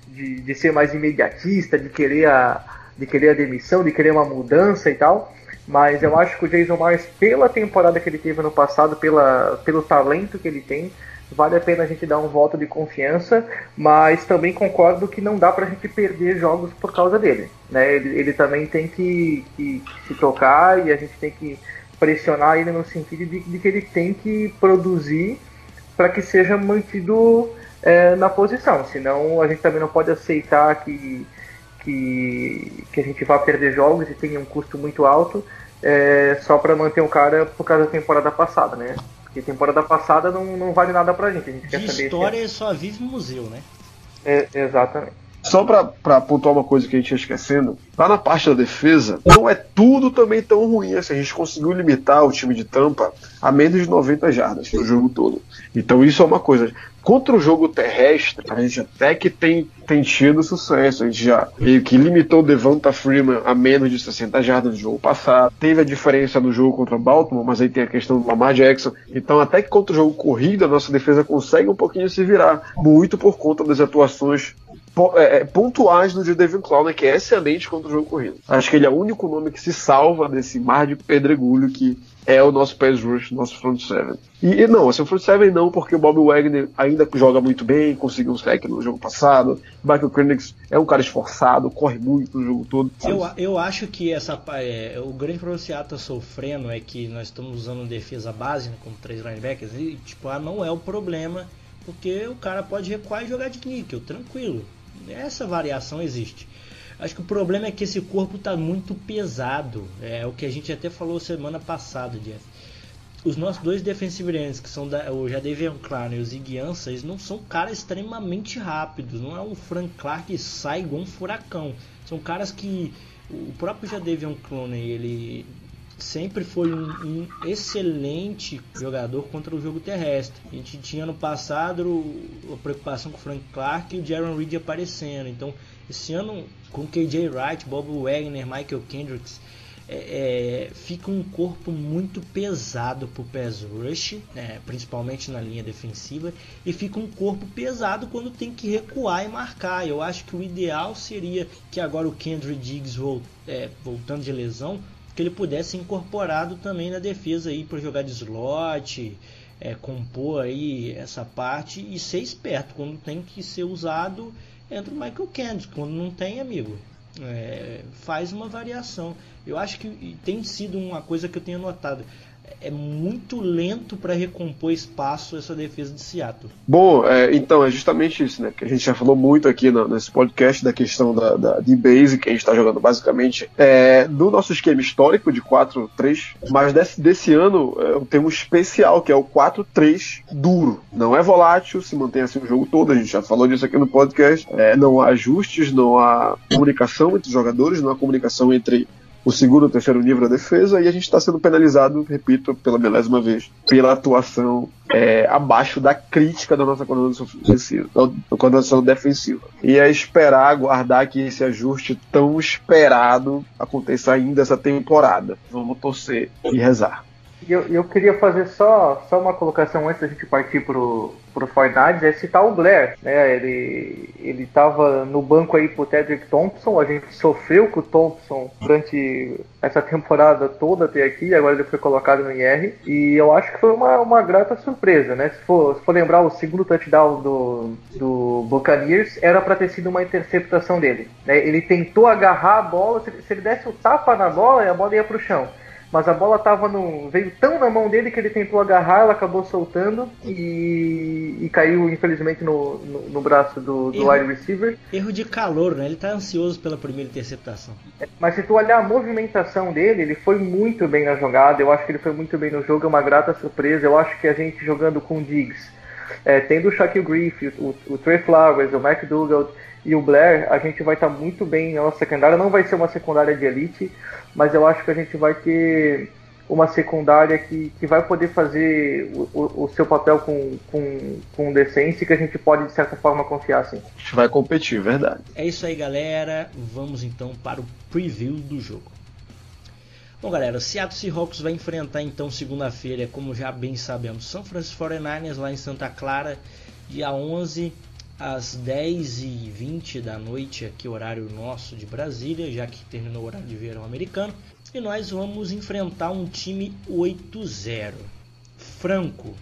de, de ser mais imediatista, de querer, a, de querer a demissão, de querer uma mudança e tal. Mas eu acho que o Jason Myers, pela temporada que ele teve no passado, pela, pelo talento que ele tem, vale a pena a gente dar um voto de confiança, mas também concordo que não dá para a gente perder jogos por causa dele. Né? Ele, ele também tem que, que, se tocar e a gente tem que pressionar ele no sentido de, de que ele tem que produzir para que seja mantido é, na posição, senão a gente também não pode aceitar que, que, que a gente vá perder jogos e tenha um custo muito alto é, só para manter o cara por causa da temporada passada, né? Porque temporada passada não, não vale nada pra gente. A gente De quer saber história se... só vive museu, né? É, exatamente. Só para pontuar uma coisa que a gente ia esquecendo, lá na parte da defesa, não é tudo também tão ruim assim. A gente conseguiu limitar o time de Tampa a menos de 90 jardas no jogo todo. Então isso é uma coisa. Contra o jogo terrestre, a gente até que tem, tem tido sucesso. A gente já meio que limitou o Devonta Freeman a menos de 60 jardas no jogo passado. Teve a diferença no jogo contra Baltimore, mas aí tem a questão do Lamar Jackson. Então, até que contra o jogo corrida, a nossa defesa consegue um pouquinho se virar. Muito por conta das atuações é, é, pontuais do Devin Clowney, que é excelente contra o jogo corrido. Acho que ele é o único nome que se salva desse mar de pedregulho que é o nosso pass rush, nosso front seven. E, e não, assim, o front seven não, porque o Bob Wagner ainda joga muito bem, conseguiu um sec no jogo passado. O Michael Krenix é um cara esforçado, corre muito no jogo todo. Eu, eu acho que essa é, o grande problema que o Seattle tá sofrendo é que nós estamos usando defesa base né, como três linebackers e tipo, ah, não é o problema, porque o cara pode recuar e jogar de níquel, tranquilo. Essa variação existe. Acho que o problema é que esse corpo está muito pesado. É o que a gente até falou semana passada, Jeff. Os nossos dois defensive ends, que são da, o Jadavion Clark e o Zig Ansah, eles não são caras extremamente rápidos. Não é um Frank Clark que sai igual um furacão. São caras que o próprio Jadavion Clowney, ele sempre foi um, um, excelente jogador contra o jogo terrestre. A gente tinha no passado a preocupação com o Frank Clark e o Jaron Reed aparecendo. Então, esse ano, com KJ Wright, Bob Wagner, Michael Kendricks, é, é, fica um corpo muito pesado para o pass rush, né, principalmente na linha defensiva, e fica um corpo pesado quando tem que recuar e marcar. Eu acho que o ideal seria que agora o Kendrick Diggs volt, é, voltando de lesão que ele pudesse ser incorporado também na defesa aí para jogar de slot, é, compor aí essa parte e ser esperto quando tem que ser usado entra o Michael Kendrick quando não tem amigo. É, faz uma variação. Eu acho que tem sido uma coisa que eu tenho notado é muito lento para recompor espaço essa defesa de Seattle. Bom, é, então é justamente isso, né? Que a gente já falou muito aqui no, nesse podcast da questão da, da de base que a gente está jogando basicamente é, do nosso esquema histórico de 4-3, mas desse, desse ano é, um especial que é o 4-3 duro. Não é volátil, se mantém assim o jogo todo. A gente já falou disso aqui no podcast. É, não há ajustes, não há comunicação entre os jogadores, não há comunicação entre o segundo o terceiro nível da defesa, e a gente está sendo penalizado, repito, pela milésima vez, pela atuação é, abaixo da crítica da nossa coordenação coordenação defensiva. E é esperar, aguardar que esse ajuste tão esperado aconteça ainda essa temporada. Vamos torcer e rezar. Eu, eu queria fazer só, só uma colocação antes da gente partir pro, pro Fortnite, é citar o Blair, né? Ele, ele tava no banco aí pro Tedrick Thompson, a gente sofreu com o Thompson durante essa temporada toda até aqui, agora ele foi colocado no IR, e eu acho que foi uma, uma grata surpresa, né? Se for, se for lembrar, o segundo touchdown do, do Buccaneers era para ter sido uma interceptação dele, né? Ele tentou agarrar a bola, se, se ele desse o tapa na bola, a bola ia pro chão mas a bola tava no, veio tão na mão dele que ele tentou agarrar, ela acabou soltando e, e caiu, infelizmente, no, no, no braço do, do erro, wide receiver. Erro de calor, né? Ele tá ansioso pela primeira interceptação. Mas se tu olhar a movimentação dele, ele foi muito bem na jogada, eu acho que ele foi muito bem no jogo, é uma grata surpresa. Eu acho que a gente jogando com Diggs, é, tendo o Shaquille Griffith, o, o Trey Flowers, o McDougall e o Blair, a gente vai estar tá muito bem na nossa secundária. Não vai ser uma secundária de elite, mas eu acho que a gente vai ter uma secundária que, que vai poder fazer o, o, o seu papel com, com, com decência que a gente pode, de certa forma, confiar assim. A gente vai competir, verdade. É isso aí, galera. Vamos então para o preview do jogo. Bom, galera, o Seattle Seahawks vai enfrentar então segunda-feira, como já bem sabemos, São Francisco 49ers lá em Santa Clara, dia 11 às 10h20 da noite, aqui horário nosso de Brasília, já que terminou o horário de verão americano. E nós vamos enfrentar um time 8-0. Franco,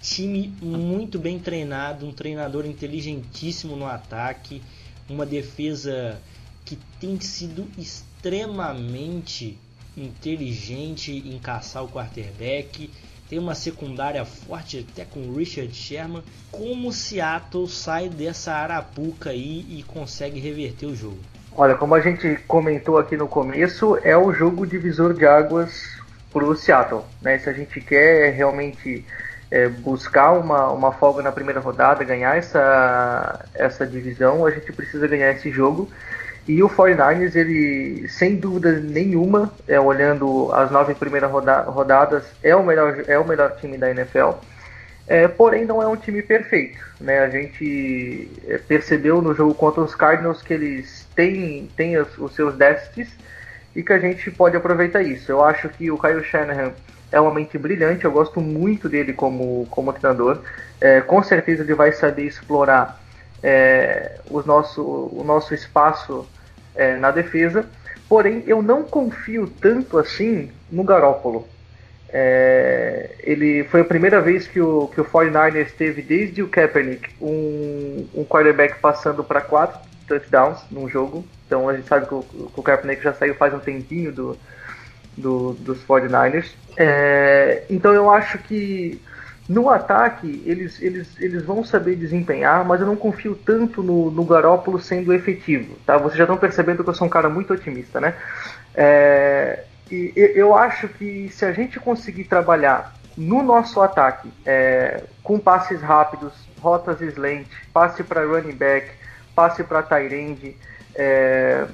time muito bem treinado, um treinador inteligentíssimo no ataque, uma defesa que tem sido extremamente inteligente em caçar o quarterback tem uma secundária forte até com Richard Sherman. Como Seattle sai dessa arapuca aí e consegue reverter o jogo? Olha, como a gente comentou aqui no começo, é o jogo divisor de águas para o Seattle. Né? Se a gente quer realmente é, buscar uma, uma folga na primeira rodada, ganhar essa, essa divisão, a gente precisa ganhar esse jogo. E o 49ers, ele, sem dúvida nenhuma, é, olhando as nove primeiras roda rodadas, é o, melhor, é o melhor time da NFL. É, porém, não é um time perfeito. Né? A gente é, percebeu no jogo contra os Cardinals que eles têm, têm os, os seus déficits e que a gente pode aproveitar isso. Eu acho que o Kyle Shanahan é uma mente brilhante, eu gosto muito dele como, como treinador. É, com certeza ele vai saber explorar é, o, nosso, o nosso espaço é, na defesa. Porém, eu não confio tanto assim no Garópolo. É, ele foi a primeira vez que o, que o 49ers teve, desde o Kaepernick, um, um quarterback passando para quatro touchdowns num jogo. Então a gente sabe que o, que o Kaepernick já saiu faz um tempinho do, do, dos 49ers. É, então eu acho que no ataque eles, eles, eles vão saber desempenhar, mas eu não confio tanto no, no Garópolo sendo efetivo. Tá? Vocês já estão percebendo que eu sou um cara muito otimista, né? É, e eu acho que se a gente conseguir trabalhar no nosso ataque é, com passes rápidos, rotas slant, passe para running back, passe para Tyrande, é,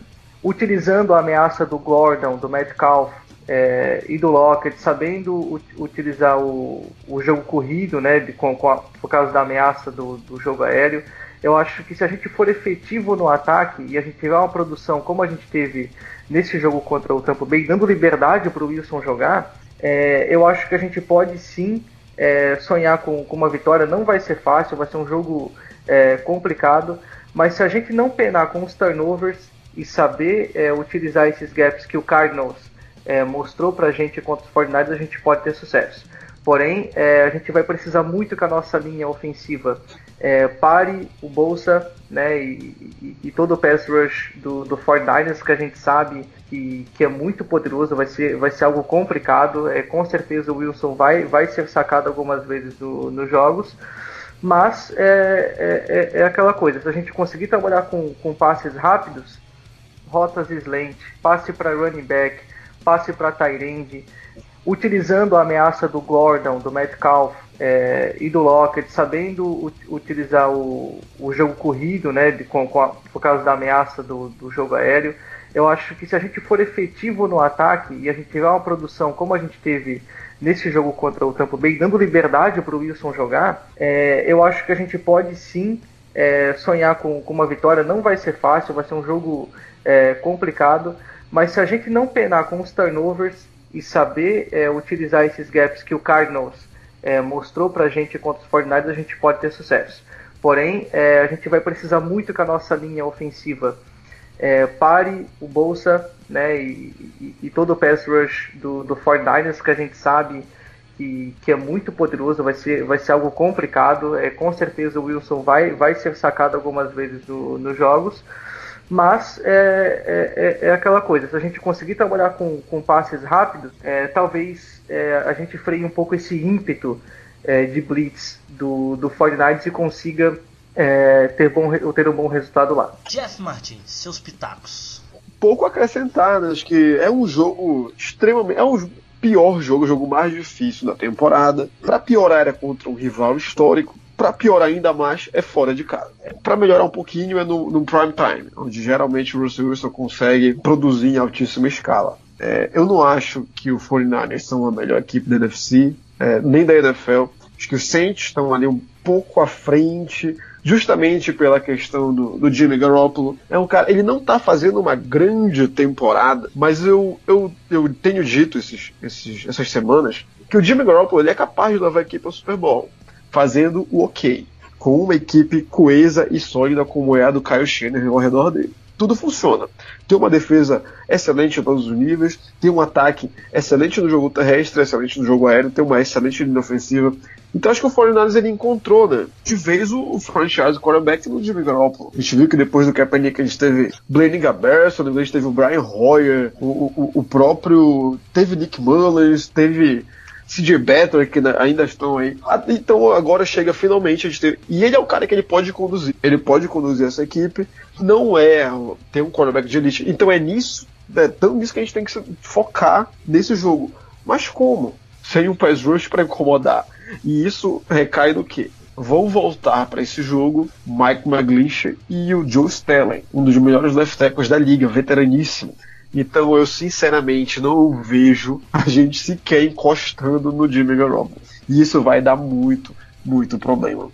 utilizando a ameaça do Gordon, do Metcalf, é, e do Lockett, sabendo utilizar o, o jogo corrido, né, de, com, com a, por causa da ameaça do, do jogo aéreo, eu acho que se a gente for efetivo no ataque e a gente tiver uma produção como a gente teve nesse jogo contra o Tampa Bay, dando liberdade para o Wilson jogar, é, eu acho que a gente pode sim é, sonhar com, com, uma vitória. Não vai ser fácil, vai ser um jogo é, complicado, mas se a gente não penar com os turnovers e saber é, utilizar esses gaps que o Cardinals é, mostrou pra gente contra os 49 a gente pode ter sucesso. Porém, é, a gente vai precisar muito que a nossa linha ofensiva é, pare o Bolsa né, e, e, e, todo o pass rush do, do 49ers, que a gente sabe que, que é muito poderoso, vai ser, vai ser algo complicado. É, com certeza o Wilson vai, vai ser sacado algumas vezes no, nos jogos. Mas é, é, é, é aquela coisa, se a gente conseguir trabalhar com, com passes rápidos, rotas slant, passe para running back, passe para Tyrande, utilizando a ameaça do Gordon, do Metcalf é, e do Lockett, sabendo utilizar o, o jogo corrido, né, de, com, com a, por causa da ameaça do, do jogo aéreo. Eu acho que se a gente for efetivo no ataque e a gente tiver uma produção como a gente teve nesse jogo contra o Tampa Bay, dando liberdade para o Wilson jogar, é, eu acho que a gente pode sim é, sonhar com, com, uma vitória. Não vai ser fácil, vai ser um jogo é, complicado, mas se a gente não penar com os turnovers e saber é, utilizar esses gaps que o Cardinals é, mostrou pra gente contra os 49 a gente pode ter sucesso. Porém, é, a gente vai precisar muito que a nossa linha ofensiva é, pare o Bolsa né, e, e, e, todo o pass rush do, do 49ers, que a gente sabe que, que é muito poderoso, vai ser, vai ser algo complicado. É, com certeza o Wilson vai, vai ser sacado algumas vezes no, nos jogos. Mas é, é, é, é, aquela coisa, se a gente conseguir trabalhar com, com passes rápidos, é, talvez é, a gente freie um pouco esse ímpeto é, de blitz do, do 49 e consiga ter, bom, ter um bom resultado lá. Jeff Martins, seus pitacos. Pouco acrescentar, né? acho que é um jogo extremamente. É um pior jogo, o jogo mais difícil da temporada. Para piorar, era contra um rival histórico para piorar ainda mais, é fora de casa. Para melhorar um pouquinho, é no, no, prime time, onde geralmente o Russell Wilson consegue produzir em altíssima escala. É, eu não acho que o 49ers são a melhor equipe da NFC, é, nem da NFL. Acho que os Saints estão ali um pouco à frente, justamente pela questão do, do Jimmy Garoppolo. É um cara, ele não está fazendo uma grande temporada, mas eu, eu, eu tenho dito esses, esses, essas semanas que o Jimmy Garoppolo ele é capaz de levar a equipe ao Super Bowl fazendo o ok, com uma equipe coesa e sólida como é a do Kyle Shanahan ao redor dele. Tudo funciona. Tem uma defesa excelente em todos os níveis, tem um ataque excelente no jogo terrestre, excelente no jogo aéreo, tem uma excelente linha ofensiva. Então acho que o 49 ele encontrou, né, de vez o, franchise quarterback no Jimmy Garoppolo. A gente viu que depois do Kaepernick a gente teve Blaine Gaberson, a gente teve o Brian Hoyer, o, o, o próprio... teve Nick Mullins, teve CJ Better, que ainda estão aí. Ah, então agora chega finalmente a gente ter. E ele é o cara que ele pode conduzir. Ele pode conduzir essa equipe. Não é ter um quarterback de elite. Então é nisso, é tão nisso que a gente tem que focar nesse jogo. Mas como? Sem um pass rush para incomodar. E isso recai no quê? Vão voltar para esse jogo Mike McGlinchey e o Joe Stelling, um dos melhores left tackles da liga, veteraníssimo. Então eu sinceramente não vejo a gente sequer encostando no Jimmy Garoppolo. E isso vai dar muito, muito problema.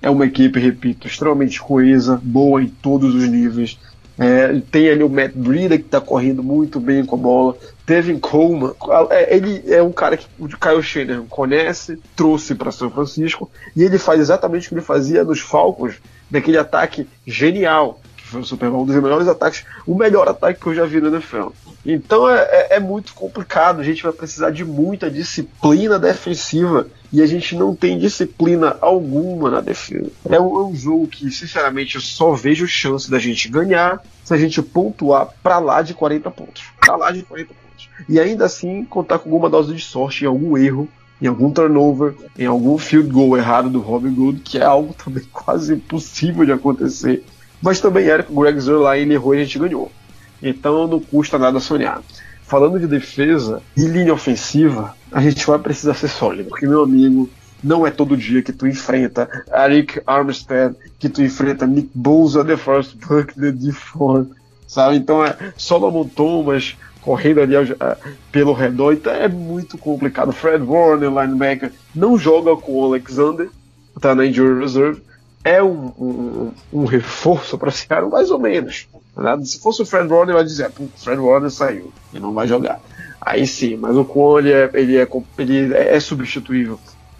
É uma equipe, repito, extremamente coesa, boa em todos os níveis. É, tem ali o Matt Breida que está correndo muito bem com a bola. Devin Coleman, é, ele é um cara que o Kyle Shanahan conhece, trouxe para São Francisco e ele faz exatamente o que ele fazia nos Falcons, daquele ataque genial foi o Super Bowl, um dos melhores ataques, o melhor ataque que eu já vi no NFL. Então é, é, é muito complicado, a gente vai precisar de muita disciplina defensiva e a gente não tem disciplina alguma na defesa. É um, é um jogo que, sinceramente, eu só vejo chance da gente ganhar se a gente pontuar para lá de 40 pontos. Para lá de 40 pontos. E ainda assim contar com alguma dose de sorte em algum erro, em algum turnover, em algum field goal errado do Robin Good, que é algo também quase impossível de acontecer. Mas também era que o Greg Zerline errou e a gente ganhou. Então não custa nada sonhar falando de defesa e linha ofensiva, a gente vai precisar ser sólido, porque, meu amigo, não é todo dia que tu enfrenta Eric Armstead, que tu enfrenta Nick Bosa, The First Buck, The D4, sabe? Então é Solomon Thomas correndo ali pelo redor, então é muito complicado. Fred Warner, linebacker, não joga com o Alexander, tá na injury reserve, é um, um, um reforço para Seattle, mais ou menos. Né? Se fosse o Fred Warner, ia dizer, o Fred Warner saiu e não vai jogar. Aí sim, mas o ele é, ele, é, ele é substituível.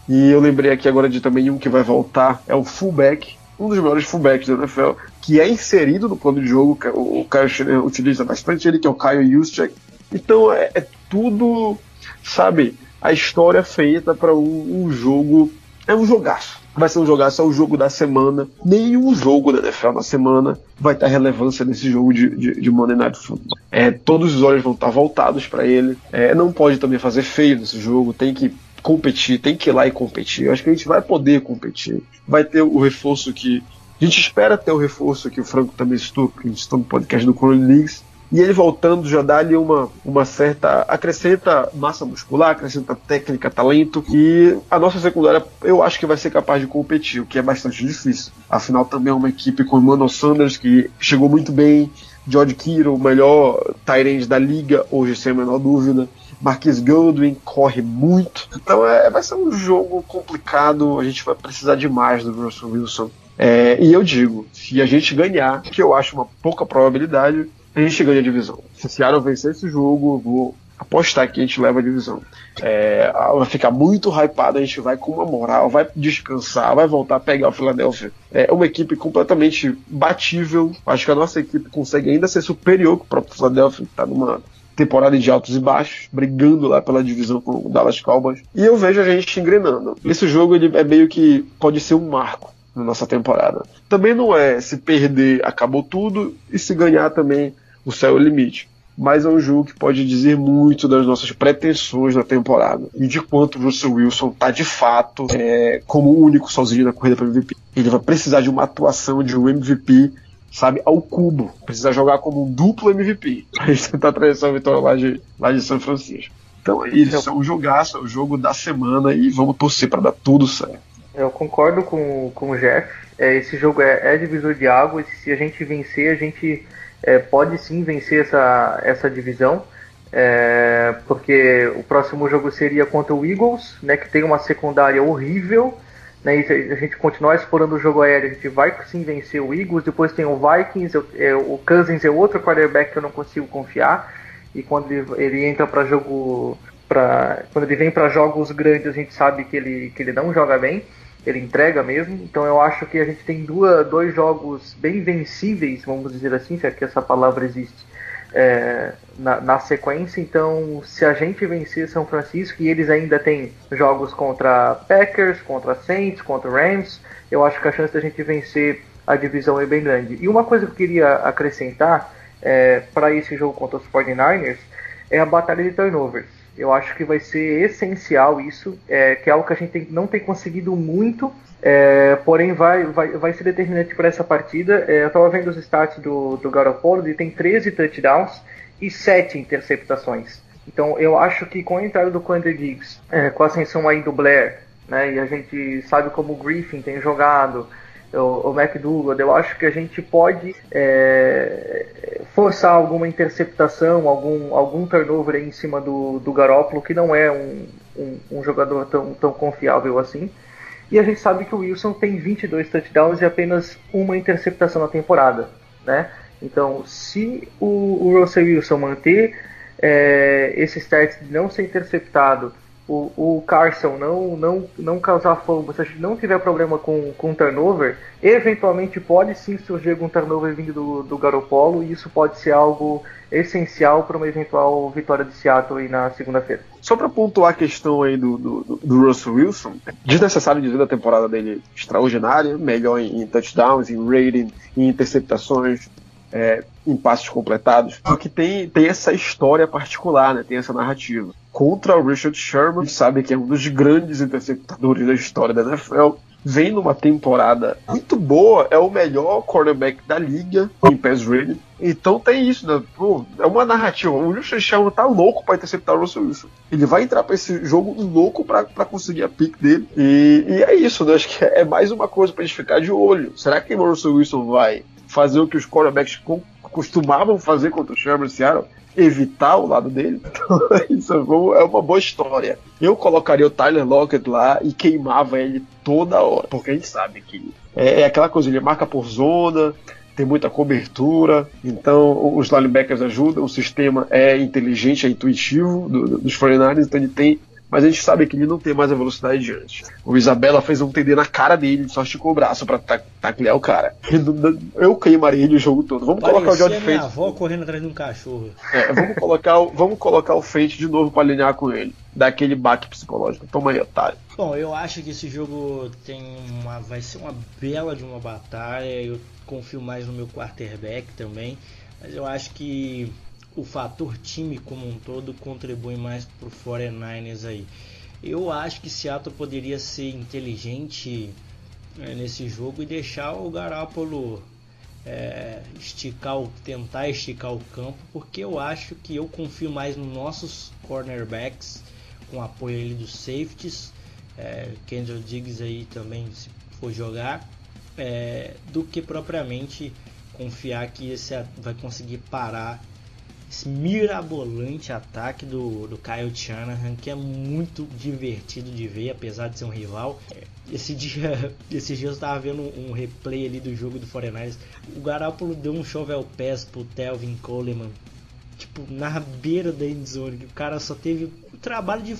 E eu lembrei aqui agora de também um que vai voltar, é o fullback, um dos melhores fullbacks da NFL, que é inserido no plano de jogo, o Schneider utiliza bastante ele, que é o Kyle Juszczyk. Então é, é tudo, sabe, a história feita para um, um jogo, é um jogaço vai ser um jogaço, é o jogo da semana. Nenhum jogo da NFL na semana vai ter relevância nesse jogo de, de, de Monday Night Football. É, todos os olhos vão estar voltados para ele. É, não pode também fazer feio nesse jogo, tem que competir, tem que ir lá e competir. Eu acho que a gente vai poder competir. Vai ter o reforço que. A gente espera ter o reforço que o Franco também citou, que a gente está no podcast do Corona Leagues, e ele voltando já dá ali uma, uma certa. acrescenta massa muscular, acrescenta técnica, talento. E a nossa secundária eu acho que vai ser capaz de competir, o que é bastante difícil. Afinal, também é uma equipe com Emmanuel Sanders, que chegou muito bem. George Kittle, o melhor Tyrande da liga, hoje sem a menor dúvida. Marquis Goldwyn corre muito. Então é, vai ser um jogo complicado. A gente vai precisar demais do Russell Wilson. É, e eu digo, se a gente ganhar, que eu acho uma pouca probabilidade, a gente ganha a divisão. Se Seattle vencer esse jogo, vou apostar que a gente leva a divisão. É, vai ficar muito hypado, a gente vai com uma moral, vai descansar, vai voltar a pegar o Philadelphia. É uma equipe completamente batível. Acho que a nossa equipe consegue ainda ser superior que o próprio Philadelphia, que está numa temporada de altos e baixos, brigando lá pela divisão com o Dallas Cowboys. E eu vejo a gente engrenando. Esse jogo ele é meio que pode ser um marco na nossa temporada. Também não é se perder acabou tudo e se ganhar também o céu é o limite. Mas é um jogo que pode dizer muito das nossas pretensões na temporada e de quanto o Russell Wilson está de fato é, como o único sozinho na corrida para MVP. Ele vai precisar de uma atuação de um MVP, sabe, ao cubo. Precisa jogar como um duplo MVP para tentar trazer a vitória lá de, lá de São Francisco. Então é isso, é um jogaço, é o jogo da semana e vamos torcer para dar tudo certo. Eu concordo com, com o Jeff. É, esse jogo é, é divisor de águas. Se a gente vencer, a gente é, pode sim vencer essa, essa divisão. É, porque o próximo jogo seria contra o Eagles, né, que tem uma secundária horrível. Né, a gente continuar explorando o jogo aéreo, a gente vai sim vencer o Eagles. Depois tem o Vikings, é, o Cousins é outro quarterback que eu não consigo confiar. E quando ele, ele entra para jogo, pra, quando ele vem para jogos grandes, a gente sabe que ele, que ele não joga bem ele entrega mesmo. Então eu acho que a gente tem duas, dois jogos bem vencíveis, vamos dizer assim, se é que essa palavra existe, é, na, na, sequência. Então, se a gente vencer São Francisco e eles ainda têm jogos contra Packers, contra Saints, contra Rams, eu acho que a chance da gente vencer a divisão é bem grande. E uma coisa que eu queria acrescentar é, para esse jogo contra os 49ers é a batalha de turnovers. Eu acho que vai ser essencial isso, é, que é algo que a gente tem, não tem conseguido muito, é, porém vai, vai, vai ser determinante para essa partida. É, eu estava vendo os stats do, do Garoppolo, ele tem 13 touchdowns e 7 interceptações. Então eu acho que com a entrada do Quander Diggs, é, com a ascensão aí do Blair, né? E a gente sabe como o Griffin tem jogado, o, o. Eu acho que a gente pode é, forçar alguma interceptação, algum, algum turnover em cima do, do Garópolo, que não é um, um, um jogador tão, tão confiável assim. E a gente sabe que o Wilson tem 22 touchdowns e apenas uma interceptação na temporada, né? Então, se o, o Russell Wilson manter é, esse start de não ser interceptado, o, o Carson não, não, não causar fumble, se a gente não tiver problema com, com turnover, eventualmente pode sim surgir algum turnover vindo do, do Garopolo e isso pode ser algo essencial para uma eventual vitória de Seattle aí na segunda-feira. Só para pontuar a questão aí do, do, do, Russell Wilson, desnecessário dizer da temporada dele extraordinária, melhor em, em touchdowns, em rating, em interceptações, é, em passos completados, porque tem, tem essa história particular, né? tem essa narrativa. Contra o Richard Sherman, sabe que é um dos grandes interceptadores da história da NFL, vem numa temporada muito boa, é o melhor cornerback da liga em pass rating. Então tem isso, né? Pô, é uma narrativa. O Richard Sherman tá louco para interceptar o Russell Wilson. Ele vai entrar para esse jogo louco para conseguir a pick dele. E, e, é isso, né? Acho que é mais uma coisa pra gente ficar de olho. Será que o Russell Wilson vai fazer o que os quarterbacks costumavam fazer contra o Sherman Seattle, evitar o lado dele. Então, isso é uma boa história. Eu colocaria o Tyler Lockett lá e queimava ele toda hora, porque a gente sabe que é, é aquela coisa, ele marca por zona, tem muita cobertura, então os linebackers ajudam, o sistema é inteligente, é intuitivo do, dos 49ers, então ele tem mas a gente sabe que ele não tem mais a velocidade de antes. O Isabela fez um TD na cara dele, só esticou o braço pra taclear o cara. Eu queimaria ele o jogo todo. Vamos Parecia colocar o Fate. minha avó correndo atrás de um cachorro. É, vamos colocar, vamos colocar o Fate de novo pra alinhar com ele. Daquele baque psicológico. Toma aí, otário. Bom, eu acho que esse jogo tem uma, vai ser uma bela de uma batalha. Eu confio mais no meu quarterback também. Mas eu acho que o fator time como um todo contribui mais pro 49ers aí. Eu acho que Seattle poderia ser inteligente é, nesse jogo e deixar o Garoppolo é, esticar o, tentar esticar o campo, porque eu acho que eu confio mais nos nossos cornerbacks com apoio ali dos safeties, é, Kendall Diggs aí também se for jogar, é, do que propriamente confiar que esse vai conseguir parar esse mirabolante ataque do, do Kyle Shanahan, que é muito divertido de ver, apesar de ser um rival. Esse dia, esses dias eu estava vendo um replay ali do jogo do 49ers. O Garoppolo deu um shovel pass pro Telvin Coleman, tipo, na beira da endzone. O cara só teve o trabalho de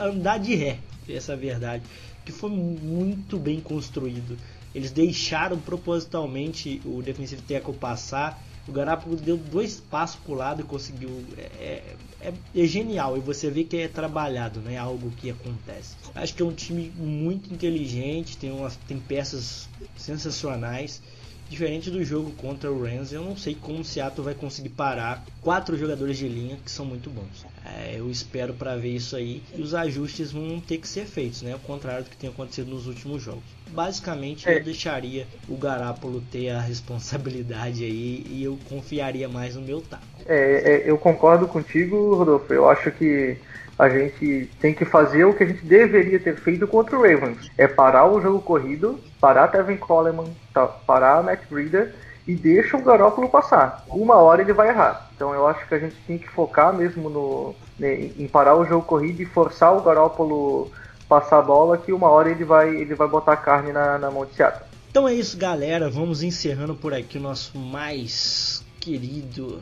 andar de ré, essa é a verdade. Que foi muito bem construído. Eles deixaram propositalmente o defensive tackle passar o Garápago deu dois passos pro lado e conseguiu. É, é, é, genial e você vê que é trabalhado, não é algo que acontece. Acho que é um time muito inteligente, tem, umas, tem peças sensacionais. Diferente do jogo contra o Rams, eu não sei como o Seattle vai conseguir parar quatro jogadores de linha que são muito bons. É, eu espero para ver isso aí e os ajustes vão ter que ser feitos, né? Ao contrário do que tem acontecido nos últimos jogos. Basicamente, é. eu deixaria o Garápolo ter a responsabilidade aí e eu confiaria mais no meu taco. É, é, eu concordo contigo, Rodolfo. Eu acho que a gente tem que fazer o que a gente deveria ter feito contra o Ravens. É parar o jogo corrido, parar Tevin Coleman, tá, parar Matt Breeder e deixa o Garópolo passar. Uma hora ele vai errar. Então eu acho que a gente tem que focar mesmo no, né, em parar o jogo corrido e forçar o Garópolo passar a bola que uma hora ele vai, ele vai botar carne na, na mão de Seattle. Então é isso, galera. Vamos encerrando por aqui o nosso mais querido,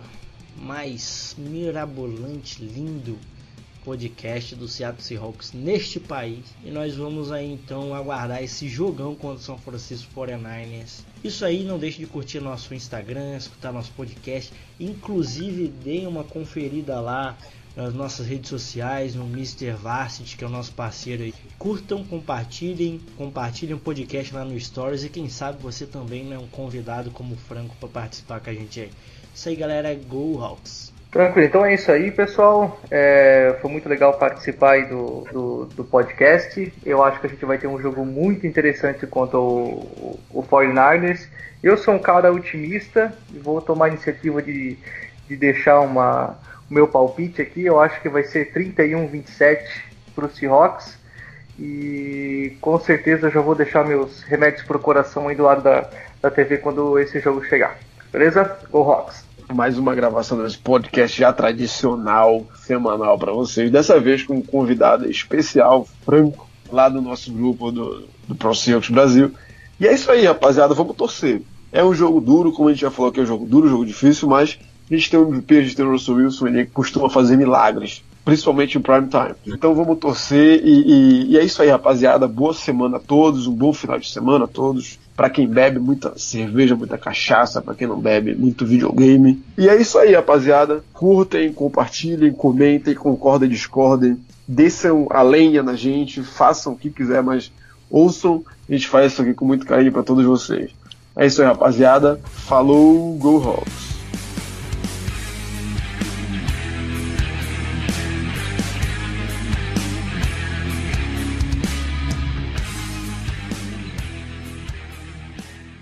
mais mirabolante, lindo podcast do Seattle Seahawks neste país. E nós vamos aí então aguardar esse jogão contra o São Francisco 49ers. Isso aí, não deixe de curtir nosso Instagram, escutar nosso podcast. Inclusive, deem uma conferida lá nas nossas redes sociais, no Mr. Varsity, que é o nosso parceiro aí. Curtam, compartilhem, compartilhem o podcast lá no Stories e quem sabe você também é um convidado como o Franco para participar com a gente aí. Isso aí, galera, Go Hawks! Tranquilo, então é isso aí, pessoal. É, foi muito legal participar do, do, do, podcast. Eu acho que a gente vai ter um jogo muito interessante contra o, o, o 49ers. Eu sou um cara otimista e vou tomar a iniciativa de, de deixar uma, meu palpite aqui. Eu acho que vai ser 31-27 para o Seahawks. E com certeza já vou deixar meus remédios pro coração aí do lado da, da TV quando esse jogo chegar. Beleza? Go Rocks! Mais uma gravação desse podcast já tradicional, semanal para vocês. Dessa vez com um convidado especial, Franco, lá do nosso grupo do, do Pro Circus Brasil. E é isso aí, rapaziada. Vamos torcer. É um jogo duro, como a gente já falou que é um jogo duro, um jogo difícil, mas a gente tem o MVP, a gente tem o Russell Wilson, ele costuma fazer milagres, principalmente em prime time. Então vamos torcer e, e, e é isso aí, rapaziada. Boa semana a todos, um bom final de semana a todos. Para quem bebe muita cerveja, muita cachaça, para quem não bebe, muito videogame. E é isso aí, rapaziada. Curtem, compartilhem, comentem, concordem, discordem. Desçam a lenha na gente, façam o que quiser, mas ouçam. A gente faz isso aqui com muito carinho para todos vocês. É isso aí, rapaziada. Falou, Go Hawks!